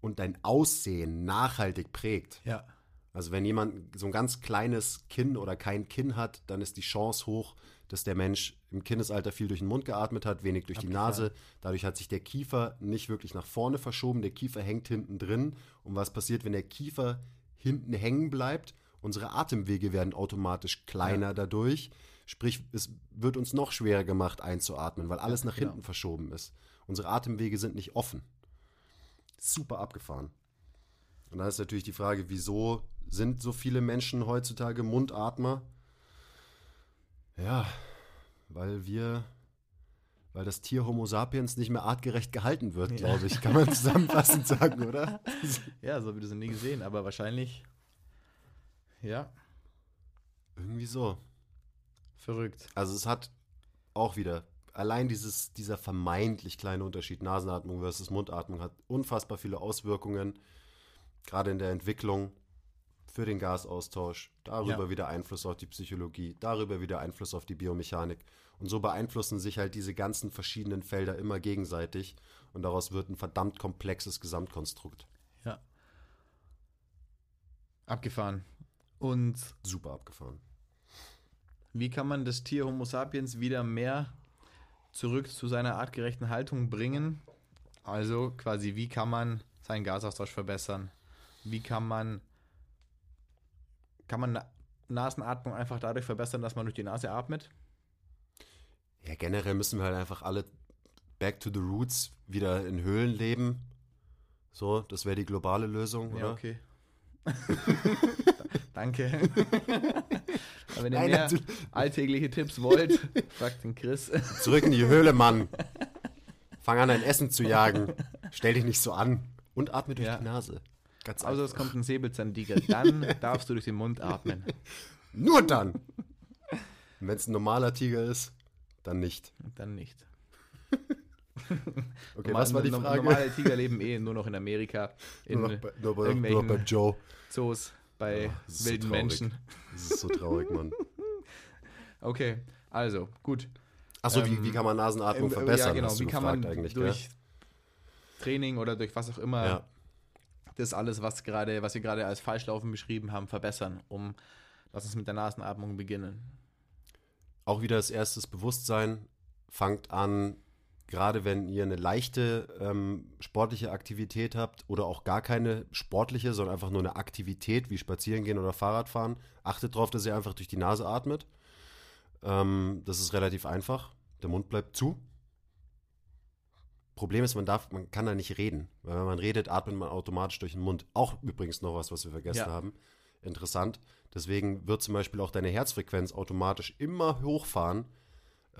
Speaker 2: und dein Aussehen nachhaltig prägt.
Speaker 1: Ja.
Speaker 2: Also wenn jemand so ein ganz kleines Kinn oder kein Kinn hat, dann ist die Chance hoch, dass der Mensch im Kindesalter viel durch den Mund geatmet hat, wenig durch die
Speaker 1: Abgefahren.
Speaker 2: Nase. Dadurch hat sich der Kiefer nicht wirklich nach vorne verschoben. Der Kiefer hängt hinten drin. Und was passiert, wenn der Kiefer hinten hängen bleibt? Unsere Atemwege werden automatisch kleiner dadurch. Sprich, es wird uns noch schwerer gemacht einzuatmen, weil alles nach
Speaker 1: genau.
Speaker 2: hinten verschoben ist. Unsere Atemwege sind nicht offen. Super abgefahren. Und da ist natürlich die Frage, wieso sind so viele Menschen heutzutage Mundatmer? Ja, weil wir, weil das Tier Homo sapiens nicht mehr artgerecht gehalten wird,
Speaker 1: Ja.
Speaker 2: glaube ich. Kann man zusammenfassend sagen, oder?
Speaker 1: Ja, so wie du sie nie gesehen, aber wahrscheinlich. Ja,
Speaker 2: Irgendwie so.
Speaker 1: verrückt.
Speaker 2: Also es hat auch wieder, allein dieses, dieser vermeintlich kleine Unterschied, Nasenatmung versus Mundatmung, hat unfassbar viele Auswirkungen, gerade in der Entwicklung für den Gasaustausch, darüber
Speaker 1: Ja.
Speaker 2: wieder Einfluss auf die Psychologie, darüber wieder Einfluss auf die Biomechanik. Und so beeinflussen sich halt diese ganzen verschiedenen Felder immer gegenseitig und daraus wird ein verdammt komplexes Gesamtkonstrukt.
Speaker 1: Ja. Abgefahren. Und
Speaker 2: Super abgefahren.
Speaker 1: wie kann man das Tier Homo sapiens wieder mehr zurück zu seiner artgerechten Haltung bringen? Also quasi, wie kann man seinen Gasaustausch verbessern? Wie kann man kann man Na- Nasenatmung einfach dadurch verbessern, dass man durch die Nase atmet?
Speaker 2: Ja, generell müssen wir halt einfach alle back to the roots wieder in Höhlen leben. So, das wäre die globale Lösung,
Speaker 1: Ja,
Speaker 2: oder?
Speaker 1: okay. Danke. Wenn ihr
Speaker 2: Nein,
Speaker 1: mehr
Speaker 2: natürlich.
Speaker 1: alltägliche Tipps wollt, fragt den Chris.
Speaker 2: Zurück in die Höhle, Mann. Fang an, dein Essen zu jagen. Stell dich nicht so an. Und atme durch
Speaker 1: Ja.
Speaker 2: die Nase. Ganz
Speaker 1: Außer es kommt ein Säbelzahntiger, dann darfst du durch den Mund atmen.
Speaker 2: Nur dann. Wenn es ein normaler Tiger ist, dann nicht.
Speaker 1: Dann nicht.
Speaker 2: Okay, was war die Frage?
Speaker 1: Normale Tiger leben eh nur noch in Amerika, in
Speaker 2: nur, noch bei, nur, bei, nur bei Joe.
Speaker 1: Zoos, bei
Speaker 2: Ja, so
Speaker 1: wilden
Speaker 2: traurig.
Speaker 1: Menschen.
Speaker 2: Das ist so traurig, Mann.
Speaker 1: Okay, also, gut.
Speaker 2: Achso, wie,
Speaker 1: Ähm,
Speaker 2: wie kann man Nasenatmung
Speaker 1: Ähm,
Speaker 2: verbessern?
Speaker 1: Ja, genau. Wie kann man
Speaker 2: eigentlich,
Speaker 1: durch Training oder durch was auch immer
Speaker 2: gell? Ja.
Speaker 1: das alles, was gerade, was wir gerade als Falschlaufen beschrieben haben, verbessern, um lass uns mit der Nasenatmung beginnen.
Speaker 2: Auch wieder das erstes Bewusstsein. Fangt an, gerade wenn ihr eine leichte ähm, sportliche Aktivität habt oder auch gar keine sportliche, sondern einfach nur eine Aktivität wie Spazierengehen oder Fahrradfahren, achtet darauf, dass ihr einfach durch die Nase atmet. Ähm, das ist relativ einfach. Der Mund bleibt zu. Problem ist, man darf, man kann da nicht reden. Weil wenn man redet, atmet man automatisch durch den Mund. Auch übrigens noch was, was wir vergessen
Speaker 1: Ja.
Speaker 2: haben. Interessant. Deswegen wird zum Beispiel auch deine Herzfrequenz automatisch immer hochfahren,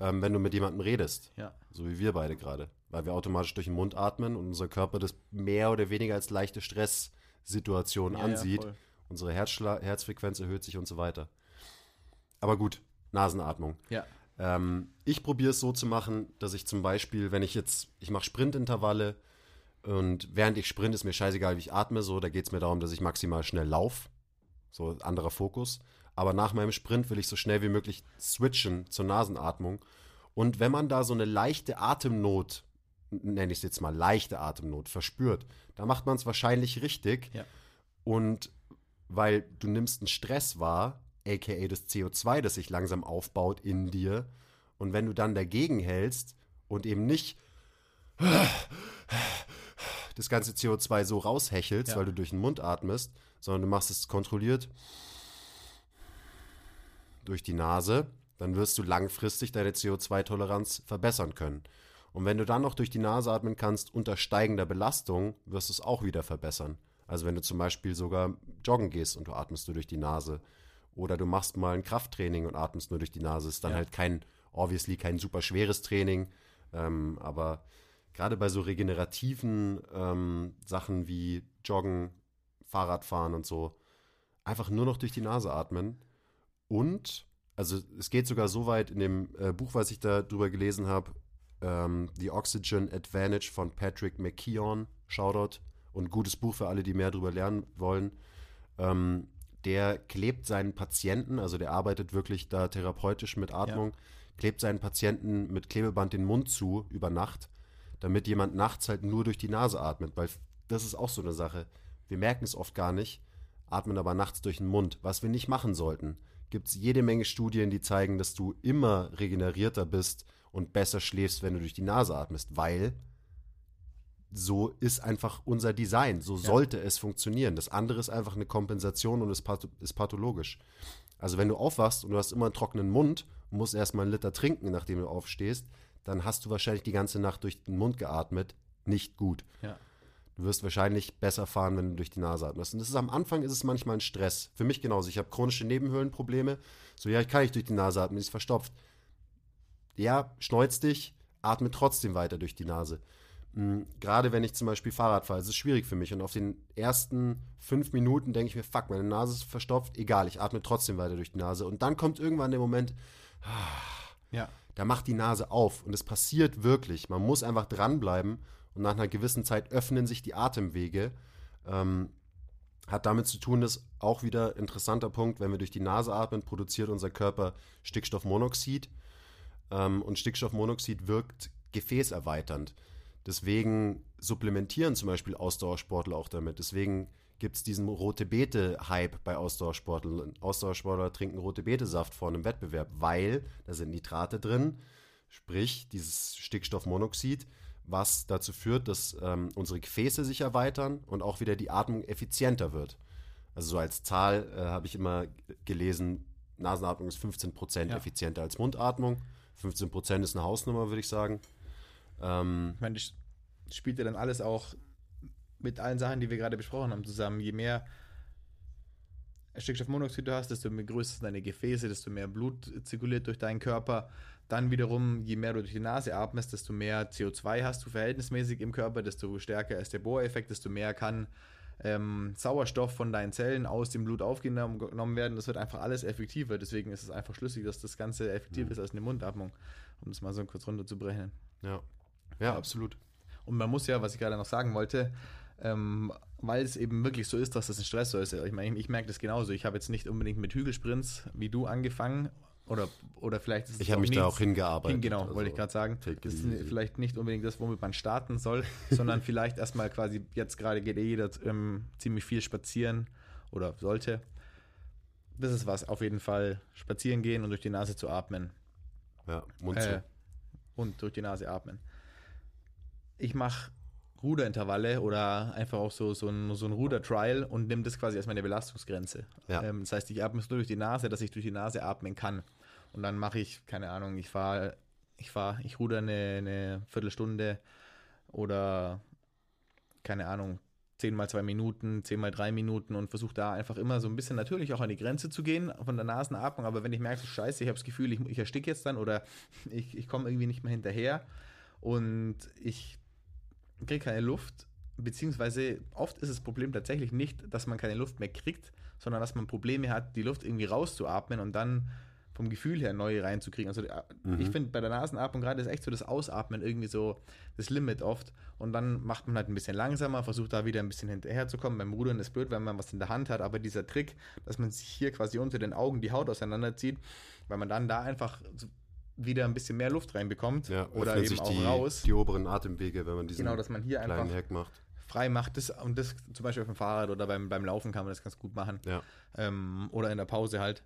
Speaker 2: ähm, wenn du mit jemandem redest.
Speaker 1: Ja.
Speaker 2: So wie wir beide gerade. Weil wir automatisch durch den Mund atmen und unser Körper das mehr oder weniger als leichte Stresssituation
Speaker 1: Ja,
Speaker 2: ansieht.
Speaker 1: Ja.
Speaker 2: Unsere Herzschla Herzfrequenz erhöht sich und so weiter. Aber gut, Nasenatmung.
Speaker 1: ja.
Speaker 2: Ähm, ich probiere es so zu machen, dass ich zum Beispiel, wenn ich jetzt, ich mache Sprintintervalle und während ich sprint, ist mir scheißegal, wie ich atme, so, da geht es mir darum, dass ich maximal schnell laufe. So, anderer Fokus. Aber nach meinem Sprint will ich so schnell wie möglich switchen zur Nasenatmung. Und wenn man da so eine leichte Atemnot, nenne ich es jetzt mal leichte Atemnot, verspürt, dann macht man es wahrscheinlich richtig.
Speaker 1: Ja.
Speaker 2: Und weil du nimmst einen Stress wahr, aka das CO2, das sich langsam aufbaut in dir. Und wenn du dann dagegen hältst und eben nicht das ganze CO2 so raushechelst,
Speaker 1: Ja.
Speaker 2: weil du durch den Mund atmest, sondern du machst es kontrolliert durch die Nase, dann wirst du langfristig deine CO2-Toleranz verbessern können. Und wenn du dann noch durch die Nase atmen kannst unter steigender Belastung, wirst du es auch wieder verbessern. Also wenn du zum Beispiel sogar joggen gehst und du atmest du durch die Nase. Oder du machst mal ein Krafttraining und atmest nur durch die Nase. Ist dann
Speaker 1: Ja.
Speaker 2: halt kein, obviously kein super schweres Training. Ähm, aber gerade bei so regenerativen ähm, Sachen wie Joggen, Fahrradfahren und so, einfach nur noch durch die Nase atmen. Und, also es geht sogar so weit in dem äh, Buch, was ich da drüber gelesen habe, ähm, The Oxygen Advantage von Patrick McKeown, Shoutout, und gutes Buch für alle, die mehr drüber lernen wollen. Ähm, der klebt seinen Patienten, also der arbeitet wirklich da therapeutisch mit Atmung, klebt seinen Patienten mit Klebeband den Mund zu über Nacht, damit jemand nachts halt nur durch die Nase atmet, weil das ist auch so eine Sache. Wir merken es oft gar nicht, atmen aber nachts durch den Mund, was wir nicht machen sollten. Gibt es jede Menge Studien, die zeigen, dass du immer regenerierter bist und besser schläfst, wenn du durch die Nase atmest, weil so ist einfach unser Design. So sollte es funktionieren. Das andere ist einfach eine Kompensation und ist, patho ist pathologisch. Also wenn du aufwachst und du hast immer einen trockenen Mund und musst erstmal einen Liter trinken, nachdem du aufstehst, dann hast du wahrscheinlich die ganze Nacht durch den Mund geatmet. Nicht gut.
Speaker 1: Ja.
Speaker 2: Du wirst wahrscheinlich besser fahren, wenn du durch die Nase atmest. Und das ist am Anfang ist es manchmal ein Stress. Für mich genauso. Ich habe chronische Nebenhöhlenprobleme. So, ja, ich kann nicht durch die Nase atmen, die ist verstopft. Ja, schneuz dich, atme trotzdem weiter durch die Nase. Mhm, Gerade wenn ich zum Beispiel Fahrrad fahre, ist es schwierig für mich. Und auf den ersten fünf Minuten denke ich mir, fuck, meine Nase ist verstopft, egal, ich atme trotzdem weiter durch die Nase. Und dann kommt irgendwann der Moment,
Speaker 1: Ja.
Speaker 2: da macht die Nase auf und es passiert wirklich. Man muss einfach dranbleiben und nach einer gewissen Zeit öffnen sich die Atemwege. Ähm, hat damit zu tun, dass auch wieder interessanter Punkt, wenn wir durch die Nase atmen, produziert unser Körper Stickstoffmonoxid ähm, und Stickstoffmonoxid wirkt gefäßerweiternd. Deswegen supplementieren zum Beispiel Ausdauersportler auch damit. Deswegen gibt es diesen rote Beete-Hype bei Ausdauersportlern. Ausdauersportler trinken rote Beete-Saft vor einem Wettbewerb, weil da sind Nitrate drin, sprich dieses Stickstoffmonoxid, was dazu führt, dass ähm, unsere Gefäße sich erweitern und auch wieder die Atmung effizienter wird. Also so als Zahl äh, habe ich immer gelesen, Nasenatmung ist 15%
Speaker 1: Ja.
Speaker 2: effizienter als Mundatmung. 15% ist eine Hausnummer, würde ich sagen. Ähm,
Speaker 1: Ich meine, das spielt ja dann alles auch mit allen Sachen, die wir gerade besprochen haben, zusammen. Je mehr Stickstoffmonoxid du hast, desto größer sind deine Gefäße, desto mehr Blut zirkuliert durch deinen Körper. Dann wiederum, je mehr du durch die Nase atmest, desto mehr CO2 hast du verhältnismäßig im Körper, desto stärker ist der Bohreffekt, desto mehr kann ähm, Sauerstoff von deinen Zellen aus dem Blut aufgenommen genommen werden. Das wird einfach alles effektiver. Deswegen ist es einfach schlüssig, dass das Ganze effektiver ist als eine Mundatmung, um das mal so kurz runterzubrechen.
Speaker 2: ja. ja, absolut.
Speaker 1: Und man muss ja, was ich gerade noch sagen wollte, ähm, weil es eben wirklich so ist, dass das ein Stressor ist. Ich meine, ich merke das genauso. Ich habe jetzt nicht unbedingt mit Hügelsprints wie du angefangen. Oder, oder vielleicht ist es
Speaker 2: Ich habe mich da auch hingearbeitet.
Speaker 1: Hin, genau,
Speaker 2: also
Speaker 1: wollte ich gerade sagen. Das ist vielleicht nicht unbedingt das, womit man starten soll, sondern vielleicht erstmal quasi, jetzt gerade geht eh jeder ähm, ziemlich viel spazieren oder sollte. Das ist was, auf jeden Fall spazieren gehen und durch die Nase zu atmen.
Speaker 2: Ja, Mund
Speaker 1: Äh,
Speaker 2: zu.
Speaker 1: und durch die Nase atmen. Ich mache Ruderintervalle oder einfach auch so, so ein, so ein Ruder-Trial und nehme das quasi als meine Belastungsgrenze.
Speaker 2: Ja.
Speaker 1: Ähm, das heißt, ich atme es nur durch die Nase, dass ich durch die Nase atmen kann. Und dann mache ich, keine Ahnung, ich fahre, ich fahre, ich ruder eine, eine Viertelstunde oder keine Ahnung, 10 mal 2 Minuten, 10 mal 3 Minuten und versuche da einfach immer so ein bisschen natürlich auch an die Grenze zu gehen von der Nasenatmung. Aber wenn ich merke, so scheiße, ich habe das Gefühl, ich, ich ersticke jetzt dann oder ich, ich komme irgendwie nicht mehr hinterher und ich kriege keine Luft, beziehungsweise oft ist das Problem tatsächlich nicht, dass man keine Luft mehr kriegt, sondern dass man Probleme hat, die Luft irgendwie rauszuatmen und dann vom Gefühl her neue reinzukriegen. Also äh, ich finde bei der Nasenatmung gerade ist echt so das Ausatmen irgendwie so das Limit oft und dann macht man halt ein bisschen langsamer, versucht da wieder ein bisschen hinterherzukommen. Beim Rudern ist blöd, wenn man was in der Hand hat, aber dieser Trick, dass man sich hier quasi unter den Augen die Haut auseinanderzieht, weil man dann da einfach wieder ein bisschen mehr Luft reinbekommt
Speaker 2: Ja,
Speaker 1: oder eben
Speaker 2: sich
Speaker 1: auch
Speaker 2: die,
Speaker 1: raus.
Speaker 2: die oberen Atemwege, wenn man diesen
Speaker 1: Genau, dass man hier
Speaker 2: kleinen
Speaker 1: einfach
Speaker 2: Hack macht.
Speaker 1: frei macht. Das, und das zum Beispiel auf dem Fahrrad oder beim, beim Laufen kann man das ganz gut machen.
Speaker 2: Ja.
Speaker 1: Ähm, oder in der Pause halt.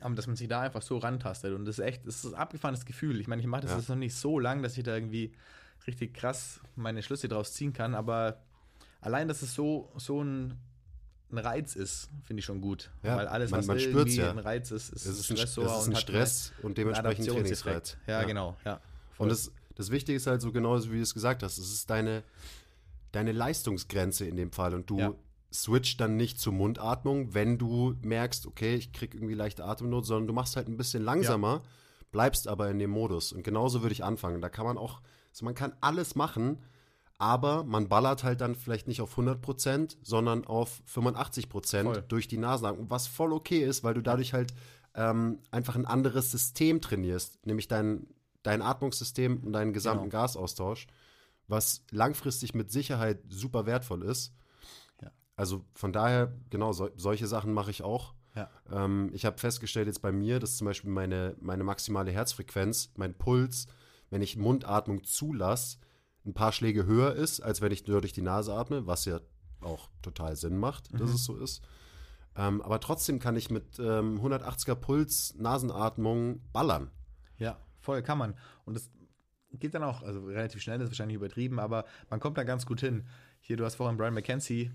Speaker 1: Aber dass man sich da einfach so rantastet. Und das ist echt, das ist ein abgefahrenes Gefühl. Ich meine, ich mache das
Speaker 2: Ja.
Speaker 1: jetzt noch nicht so lang, dass ich da irgendwie richtig krass meine Schlüsse draus ziehen kann. Aber allein, dass es so, so ein, ein Reiz ist, finde ich schon gut.
Speaker 2: Ja,
Speaker 1: Weil alles,
Speaker 2: man-
Speaker 1: was
Speaker 2: man
Speaker 1: irgendwie
Speaker 2: ja.
Speaker 1: ein Reiz ist, ist,
Speaker 2: Es ist ein, es
Speaker 1: Stressor
Speaker 2: ist ein
Speaker 1: hat
Speaker 2: Stress und
Speaker 1: einen
Speaker 2: dementsprechend. Trainingsreiz.
Speaker 1: Ja, genau. Ja,
Speaker 2: Und das, das Wichtige ist halt so genauso, wie du es gesagt hast, es ist deine, deine Leistungsgrenze in dem Fall. Und du,
Speaker 1: Ja.
Speaker 2: Switch dann nicht zur Mundatmung, wenn du merkst, okay, ich krieg irgendwie leichte Atemnot, sondern du machst halt ein bisschen langsamer, bleibst aber in dem Modus. Und genauso würde ich anfangen. Da kann man auch, also man kann alles machen, aber man ballert halt dann vielleicht nicht auf 100%, sondern auf 85%
Speaker 1: Voll.
Speaker 2: durch die Nasenatmung, was voll okay ist, weil du dadurch halt ähm, einfach ein anderes System trainierst, nämlich dein, dein Atmungssystem und deinen gesamten
Speaker 1: Genau.
Speaker 2: Gasaustausch, was langfristig mit Sicherheit super wertvoll ist. Also von daher, genau, sol solche Sachen mache ich auch.
Speaker 1: Ja.
Speaker 2: Ähm, ich habe festgestellt jetzt bei mir, dass zum Beispiel meine, meine maximale Herzfrequenz, mein Puls, wenn ich Mundatmung zulasse, ein paar Schläge höher ist, als wenn ich nur durch die Nase atme, was ja auch total Sinn macht, dass es so ist. Ähm, aber trotzdem kann ich mit ähm, 180er Puls Nasenatmung ballern.
Speaker 1: Ja, voll kann man. Und das geht dann auch, also relativ schnell, ist wahrscheinlich übertrieben, aber man kommt da ganz gut hin. Hier, du hast vorhin Brian McKenzie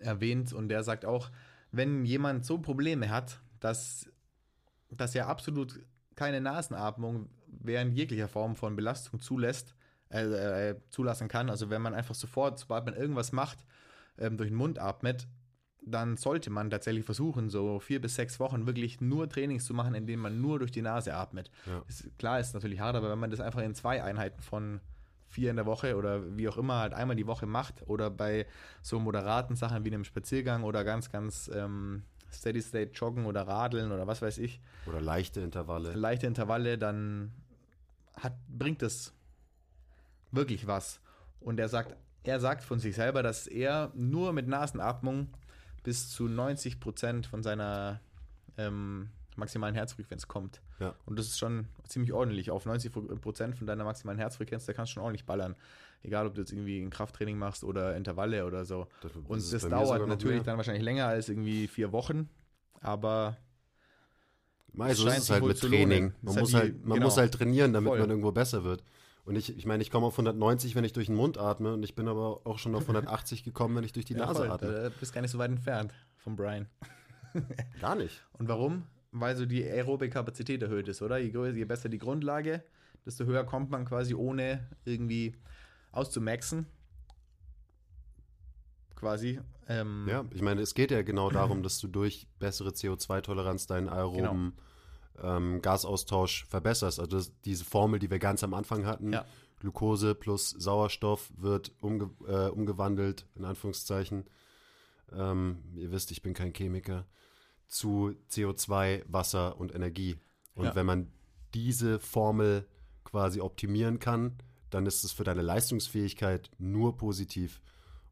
Speaker 1: erwähnt und der sagt auch, wenn jemand so Probleme hat, dass, dass er absolut keine Nasenatmung während jeglicher Form von Belastung zulässt, äh, äh, zulassen kann, also wenn man einfach sofort, sobald man irgendwas macht, ähm, durch den Mund atmet, dann sollte man tatsächlich versuchen, so vier bis sechs Wochen wirklich nur Trainings zu machen, in denen man nur durch die Nase atmet.
Speaker 2: Ja.
Speaker 1: Ist, klar ist natürlich hart, aber wenn man das einfach in zwei Einheiten von vier in der Woche oder wie auch immer halt einmal die Woche macht oder bei so moderaten Sachen wie einem Spaziergang oder ganz, ganz ähm, Steady-State joggen oder radeln oder was weiß ich,
Speaker 2: Oder leichte Intervalle.
Speaker 1: leichte Intervalle, dann hat, bringt es wirklich was. Und er sagt, er sagt von sich selber, dass er nur mit Nasenatmung bis zu 90 Prozent von seiner ähm, maximalen Herzfrequenz kommt.
Speaker 2: Ja.
Speaker 1: Und das ist schon ziemlich ordentlich. Auf 90 Prozent von deiner maximalen Herzfrequenz, da kannst du schon ordentlich ballern. Egal, ob du jetzt irgendwie ein Krafttraining machst oder Intervalle oder so.
Speaker 2: Das-
Speaker 1: Und
Speaker 2: das ist
Speaker 1: das dauert natürlich
Speaker 2: mehr.
Speaker 1: dann wahrscheinlich länger als irgendwie vier Wochen. Aber
Speaker 2: Mei, so
Speaker 1: scheint
Speaker 2: ist es halt mit Training. Man,
Speaker 1: Ist
Speaker 2: muss
Speaker 1: ja
Speaker 2: halt,
Speaker 1: wie-
Speaker 2: man
Speaker 1: genau.
Speaker 2: muss halt trainieren, damit
Speaker 1: Voll.
Speaker 2: man irgendwo besser wird. Und ich, ich meine, ich komme auf 190, wenn ich durch den Mund atme und ich bin aber auch schon auf 180 gekommen, wenn ich durch die
Speaker 1: ja,
Speaker 2: Nase
Speaker 1: voll,
Speaker 2: atme.
Speaker 1: da bist gar nicht so weit entfernt vom Brian.
Speaker 2: Gar nicht.
Speaker 1: Und warum? Weil so die aerobe Kapazität erhöht ist, oder? Je, größer, je besser die Grundlage, desto höher kommt man quasi ohne irgendwie auszumaxen. Quasi. Ähm,
Speaker 2: Ja, ich meine, es geht ja genau darum, dass du durch bessere CO2-Toleranz deinen aeroben
Speaker 1: Genau.
Speaker 2: ähm, Gasaustausch verbesserst. Also diese Formel, die wir ganz am Anfang hatten,
Speaker 1: Ja.
Speaker 2: Glucose plus Sauerstoff wird umge äh, umgewandelt, in Anführungszeichen. Ähm, ihr wisst, ich bin kein Chemiker, zu CO2, Wasser und Energie. Und
Speaker 1: Ja.
Speaker 2: wenn man diese Formel quasi optimieren kann, dann ist es für deine Leistungsfähigkeit nur positiv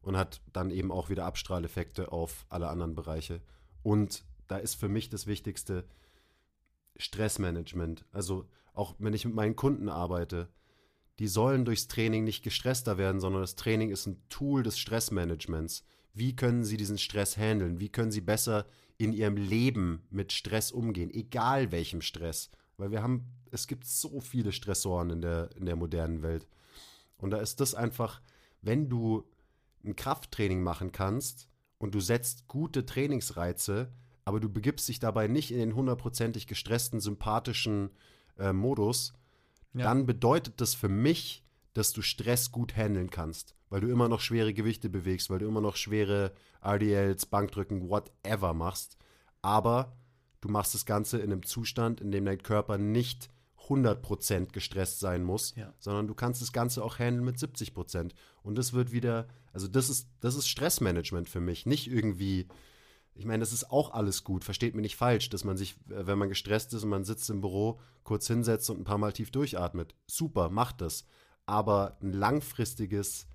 Speaker 2: und hat dann eben auch wieder Abstrahleffekte auf alle anderen Bereiche. Und da ist für mich das Wichtigste Stressmanagement. Also auch wenn ich mit meinen Kunden arbeite, die sollen durchs Training nicht gestresster werden, sondern das Training ist ein Tool des Stressmanagements. Wie können sie diesen Stress handeln? Wie können sie besser in ihrem Leben mit Stress umgehen? Egal welchem Stress. Weil wir haben, es gibt so viele Stressoren in der, in der modernen Welt. Und da ist das einfach, wenn du ein Krafttraining machen kannst und du setzt gute Trainingsreize, aber du begibst dich dabei nicht in den hundertprozentig gestressten, sympathischen äh, Modus,
Speaker 1: Ja.
Speaker 2: dann bedeutet das für mich, dass du Stress gut handeln kannst, weil du immer noch schwere Gewichte bewegst, weil du immer noch schwere RDLs, Bankdrücken, whatever machst, aber du machst das Ganze in einem Zustand, in dem dein Körper nicht 100% gestresst sein muss,
Speaker 1: Ja.
Speaker 2: sondern du kannst das Ganze auch handeln mit 70%. Und das wird wieder, also das ist, das ist Stressmanagement für mich, nicht irgendwie, ich meine, das ist auch alles gut, versteht mich nicht falsch, dass man sich, äh, wenn man gestresst ist und man sitzt im Büro, kurz hinsetzt und ein paar Mal tief durchatmet. Super, macht das. Aber ein langfristiges,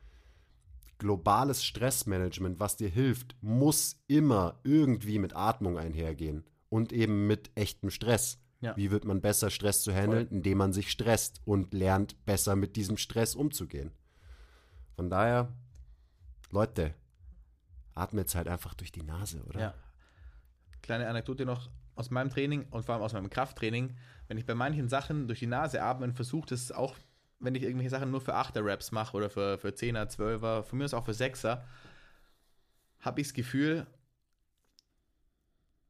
Speaker 2: globales Stressmanagement, was dir hilft, muss immer irgendwie mit Atmung einhergehen und eben mit echtem Stress.
Speaker 1: Ja.
Speaker 2: Wie wird man besser, Stress zu handeln? Indem man sich stresst und lernt, besser mit diesem Stress umzugehen. Von daher, Leute, atmet halt einfach durch die Nase, oder?
Speaker 1: Ja. Kleine Anekdote noch aus meinem Training und vor allem aus meinem Krafttraining. Wenn ich bei manchen Sachen durch die Nase atme und versuche das auch, wenn ich irgendwelche Sachen nur für 8er Raps mache oder für, für 10er, 12er, von mir aus auch für 6er, habe ich das Gefühl,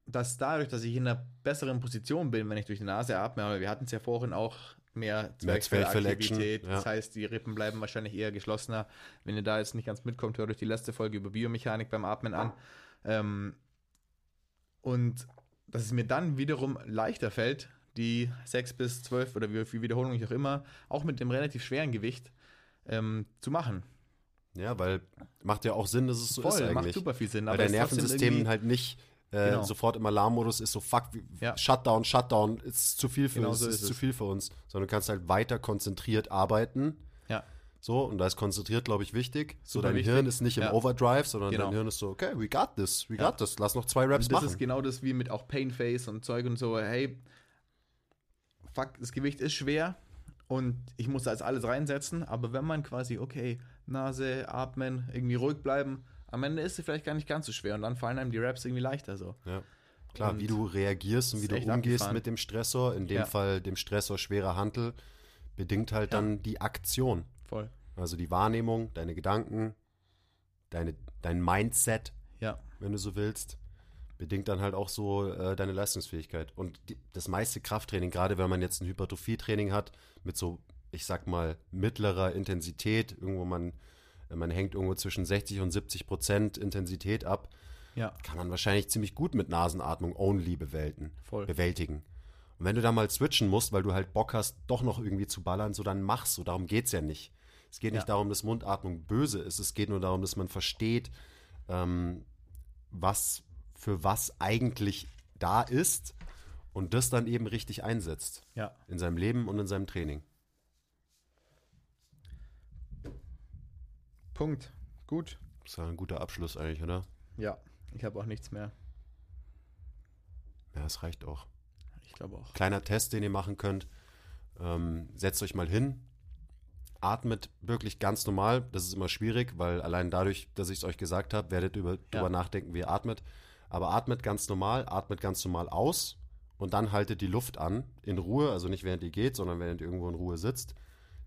Speaker 1: dass dadurch, dass ich in einer besseren Position bin, wenn ich durch die Nase atme, aber wir hatten es ja vorhin auch mehr Zwerchfellaktivität.
Speaker 2: ja.
Speaker 1: Das heißt, die Rippen bleiben wahrscheinlich eher geschlossener. Wenn ihr da jetzt nicht ganz mitkommt, hört euch die letzte Folge über Biomechanik beim Atmen an. Ähm, und dass es mir dann wiederum leichter fällt, die sechs bis zwölf oder wie viel Wiederholungen ich auch immer, auch mit dem relativ schweren Gewicht ähm, zu machen.
Speaker 2: Ja, weil macht ja auch Sinn, dass es so ist
Speaker 1: macht
Speaker 2: eigentlich.
Speaker 1: super viel Sinn.
Speaker 2: Weil
Speaker 1: aber
Speaker 2: dein
Speaker 1: ist
Speaker 2: Nervensystem halt nicht äh,
Speaker 1: Genau.
Speaker 2: sofort im Alarmmodus ist, so fuck,
Speaker 1: Ja.
Speaker 2: Shutdown, Shutdown, ist zu viel für
Speaker 1: Genau
Speaker 2: uns,
Speaker 1: so
Speaker 2: ist,
Speaker 1: ist
Speaker 2: zu viel für uns. Sondern du kannst halt weiter konzentriert arbeiten.
Speaker 1: Ja.
Speaker 2: So, und da ist konzentriert, glaube ich, wichtig. So,
Speaker 1: Super
Speaker 2: dein
Speaker 1: wichtig.
Speaker 2: Hirn ist nicht im
Speaker 1: Ja.
Speaker 2: Overdrive, sondern
Speaker 1: Genau.
Speaker 2: dein Hirn ist so, okay, we got this, we
Speaker 1: Ja.
Speaker 2: got this, lass noch zwei Raps
Speaker 1: Und das
Speaker 2: machen.
Speaker 1: ist genau das wie mit auch Painface und Zeug und so. Hey, fuck, das Gewicht ist schwer und ich muss da jetzt alles reinsetzen, aber wenn man quasi, okay, Nase, atmen, irgendwie ruhig bleiben, am Ende ist es vielleicht gar nicht ganz so schwer und dann fallen einem die Raps irgendwie leichter so.
Speaker 2: Ja. Klar,
Speaker 1: Und
Speaker 2: wie du reagierst und wie du umgehst
Speaker 1: abgefahren.
Speaker 2: mit dem Stressor, in dem
Speaker 1: Ja.
Speaker 2: Fall dem Stressor schwerer Hantel, bedingt halt
Speaker 1: Ja.
Speaker 2: dann die Aktion.
Speaker 1: Voll.
Speaker 2: Also die Wahrnehmung, deine Gedanken, deine, dein Mindset,
Speaker 1: Ja.
Speaker 2: wenn du so willst, bedingt dann halt auch so äh, deine Leistungsfähigkeit. Und die, das meiste Krafttraining, gerade wenn man jetzt ein Hypertrophie-Training hat, mit so, ich sag mal, mittlerer Intensität, irgendwo man, man hängt irgendwo zwischen 60 und 70 Prozent Intensität ab,
Speaker 1: Ja.
Speaker 2: kann man wahrscheinlich ziemlich gut mit Nasenatmung only bewältigen.
Speaker 1: Voll.
Speaker 2: bewältigen. Und wenn du da mal switchen musst, weil du halt Bock hast, doch noch irgendwie zu ballern, so dann mach's so. Darum geht's ja nicht. Es geht nicht
Speaker 1: Ja.
Speaker 2: darum, dass Mundatmung böse ist. Es geht nur darum, dass man versteht, ähm, was für was eigentlich da ist und das dann eben richtig einsetzt.
Speaker 1: Ja.
Speaker 2: In seinem Leben und in seinem Training.
Speaker 1: Punkt. Gut.
Speaker 2: Das ist ja ein guter Abschluss eigentlich, oder?
Speaker 1: Ja. Ich habe auch nichts mehr.
Speaker 2: Ja, das reicht auch.
Speaker 1: Ich glaube auch.
Speaker 2: Kleiner Test, den ihr machen könnt. Ähm, setzt euch mal hin, atmet wirklich ganz normal. Das ist immer schwierig, weil allein dadurch, dass ich es euch gesagt habe, werdet ihr über, drüber nachdenken, wie ihr atmet. Aber atmet ganz normal, atmet ganz normal aus und dann haltet die Luft an, in Ruhe, also nicht während ihr geht, sondern während ihr irgendwo in Ruhe sitzt.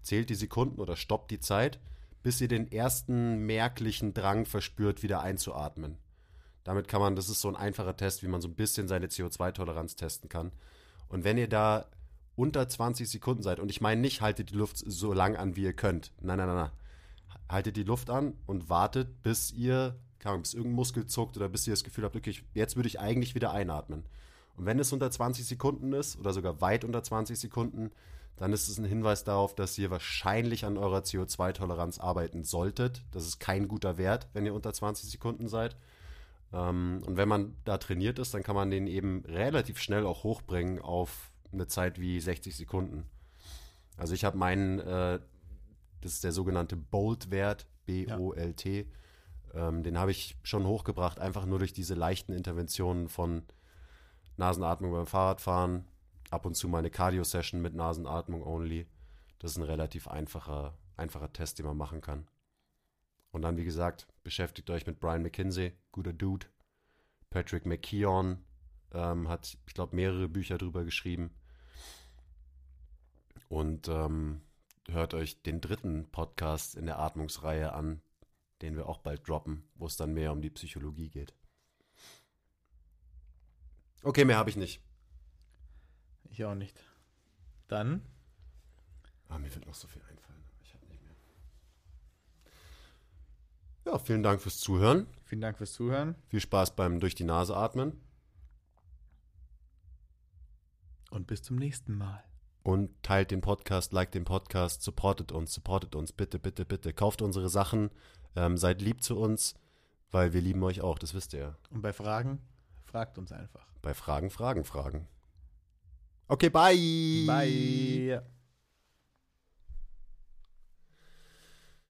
Speaker 2: Zählt die Sekunden oder stoppt die Zeit, bis ihr den ersten merklichen Drang verspürt, wieder einzuatmen. Damit kann man, das ist so ein einfacher Test, wie man so ein bisschen seine CO2-Toleranz testen kann. Und wenn ihr da unter 20 Sekunden seid, und ich meine nicht, haltet die Luft so lang an, wie ihr könnt. Nein, nein, nein, nein. Haltet die Luft an und wartet, bis ihr, keine Ahnung, bis irgendein Muskel zuckt oder bis ihr das Gefühl habt, okay, jetzt würde ich eigentlich wieder einatmen. Und wenn es unter 20 Sekunden ist oder sogar weit unter 20 Sekunden, dann ist es ein Hinweis darauf, dass ihr wahrscheinlich an eurer CO2-Toleranz arbeiten solltet. Das ist kein guter Wert, wenn ihr unter 20 Sekunden seid. Ähm, und wenn man da trainiert ist, dann kann man den eben relativ schnell auch hochbringen auf eine Zeit wie 60 Sekunden. Also ich habe meinen, äh, das ist der sogenannte Bolt-Wert, B-O-L-T, ähm, den habe ich schon hochgebracht, einfach nur durch diese leichten Interventionen von Nasenatmung beim Fahrradfahren, ab und zu mal eine Cardio-Session mit Nasenatmung only. Das ist ein relativ einfacher, einfacher Test, den man machen kann. Und dann, wie gesagt, beschäftigt euch mit Brian McKinsey, guter Dude. Patrick McKeown ähm, hat, ich glaube, mehrere Bücher drüber geschrieben. Und ähm, hört euch den dritten Podcast in der Atmungsreihe an, den wir auch bald droppen, wo es dann mehr um die Psychologie geht. Okay, mehr habe ich nicht.
Speaker 1: Ich auch nicht. Dann
Speaker 2: Ah, mir wird noch so viel einfallen. Ich habe nicht mehr. Ja, vielen Dank fürs Zuhören.
Speaker 1: vielen Dank fürs Zuhören
Speaker 2: Viel Spaß beim durch die Nase atmen.
Speaker 1: und bis zum nächsten Mal.
Speaker 2: Und teilt den Podcast, liked den Podcast, supportet uns, supportet uns, bitte, bitte, bitte. Kauft unsere Sachen, ähm, seid lieb zu uns, weil wir lieben euch auch, das wisst ihr ja.
Speaker 1: Und bei Fragen, fragt uns einfach.
Speaker 2: Bei Fragen, Fragen, Fragen. Okay, bye.
Speaker 1: Bye.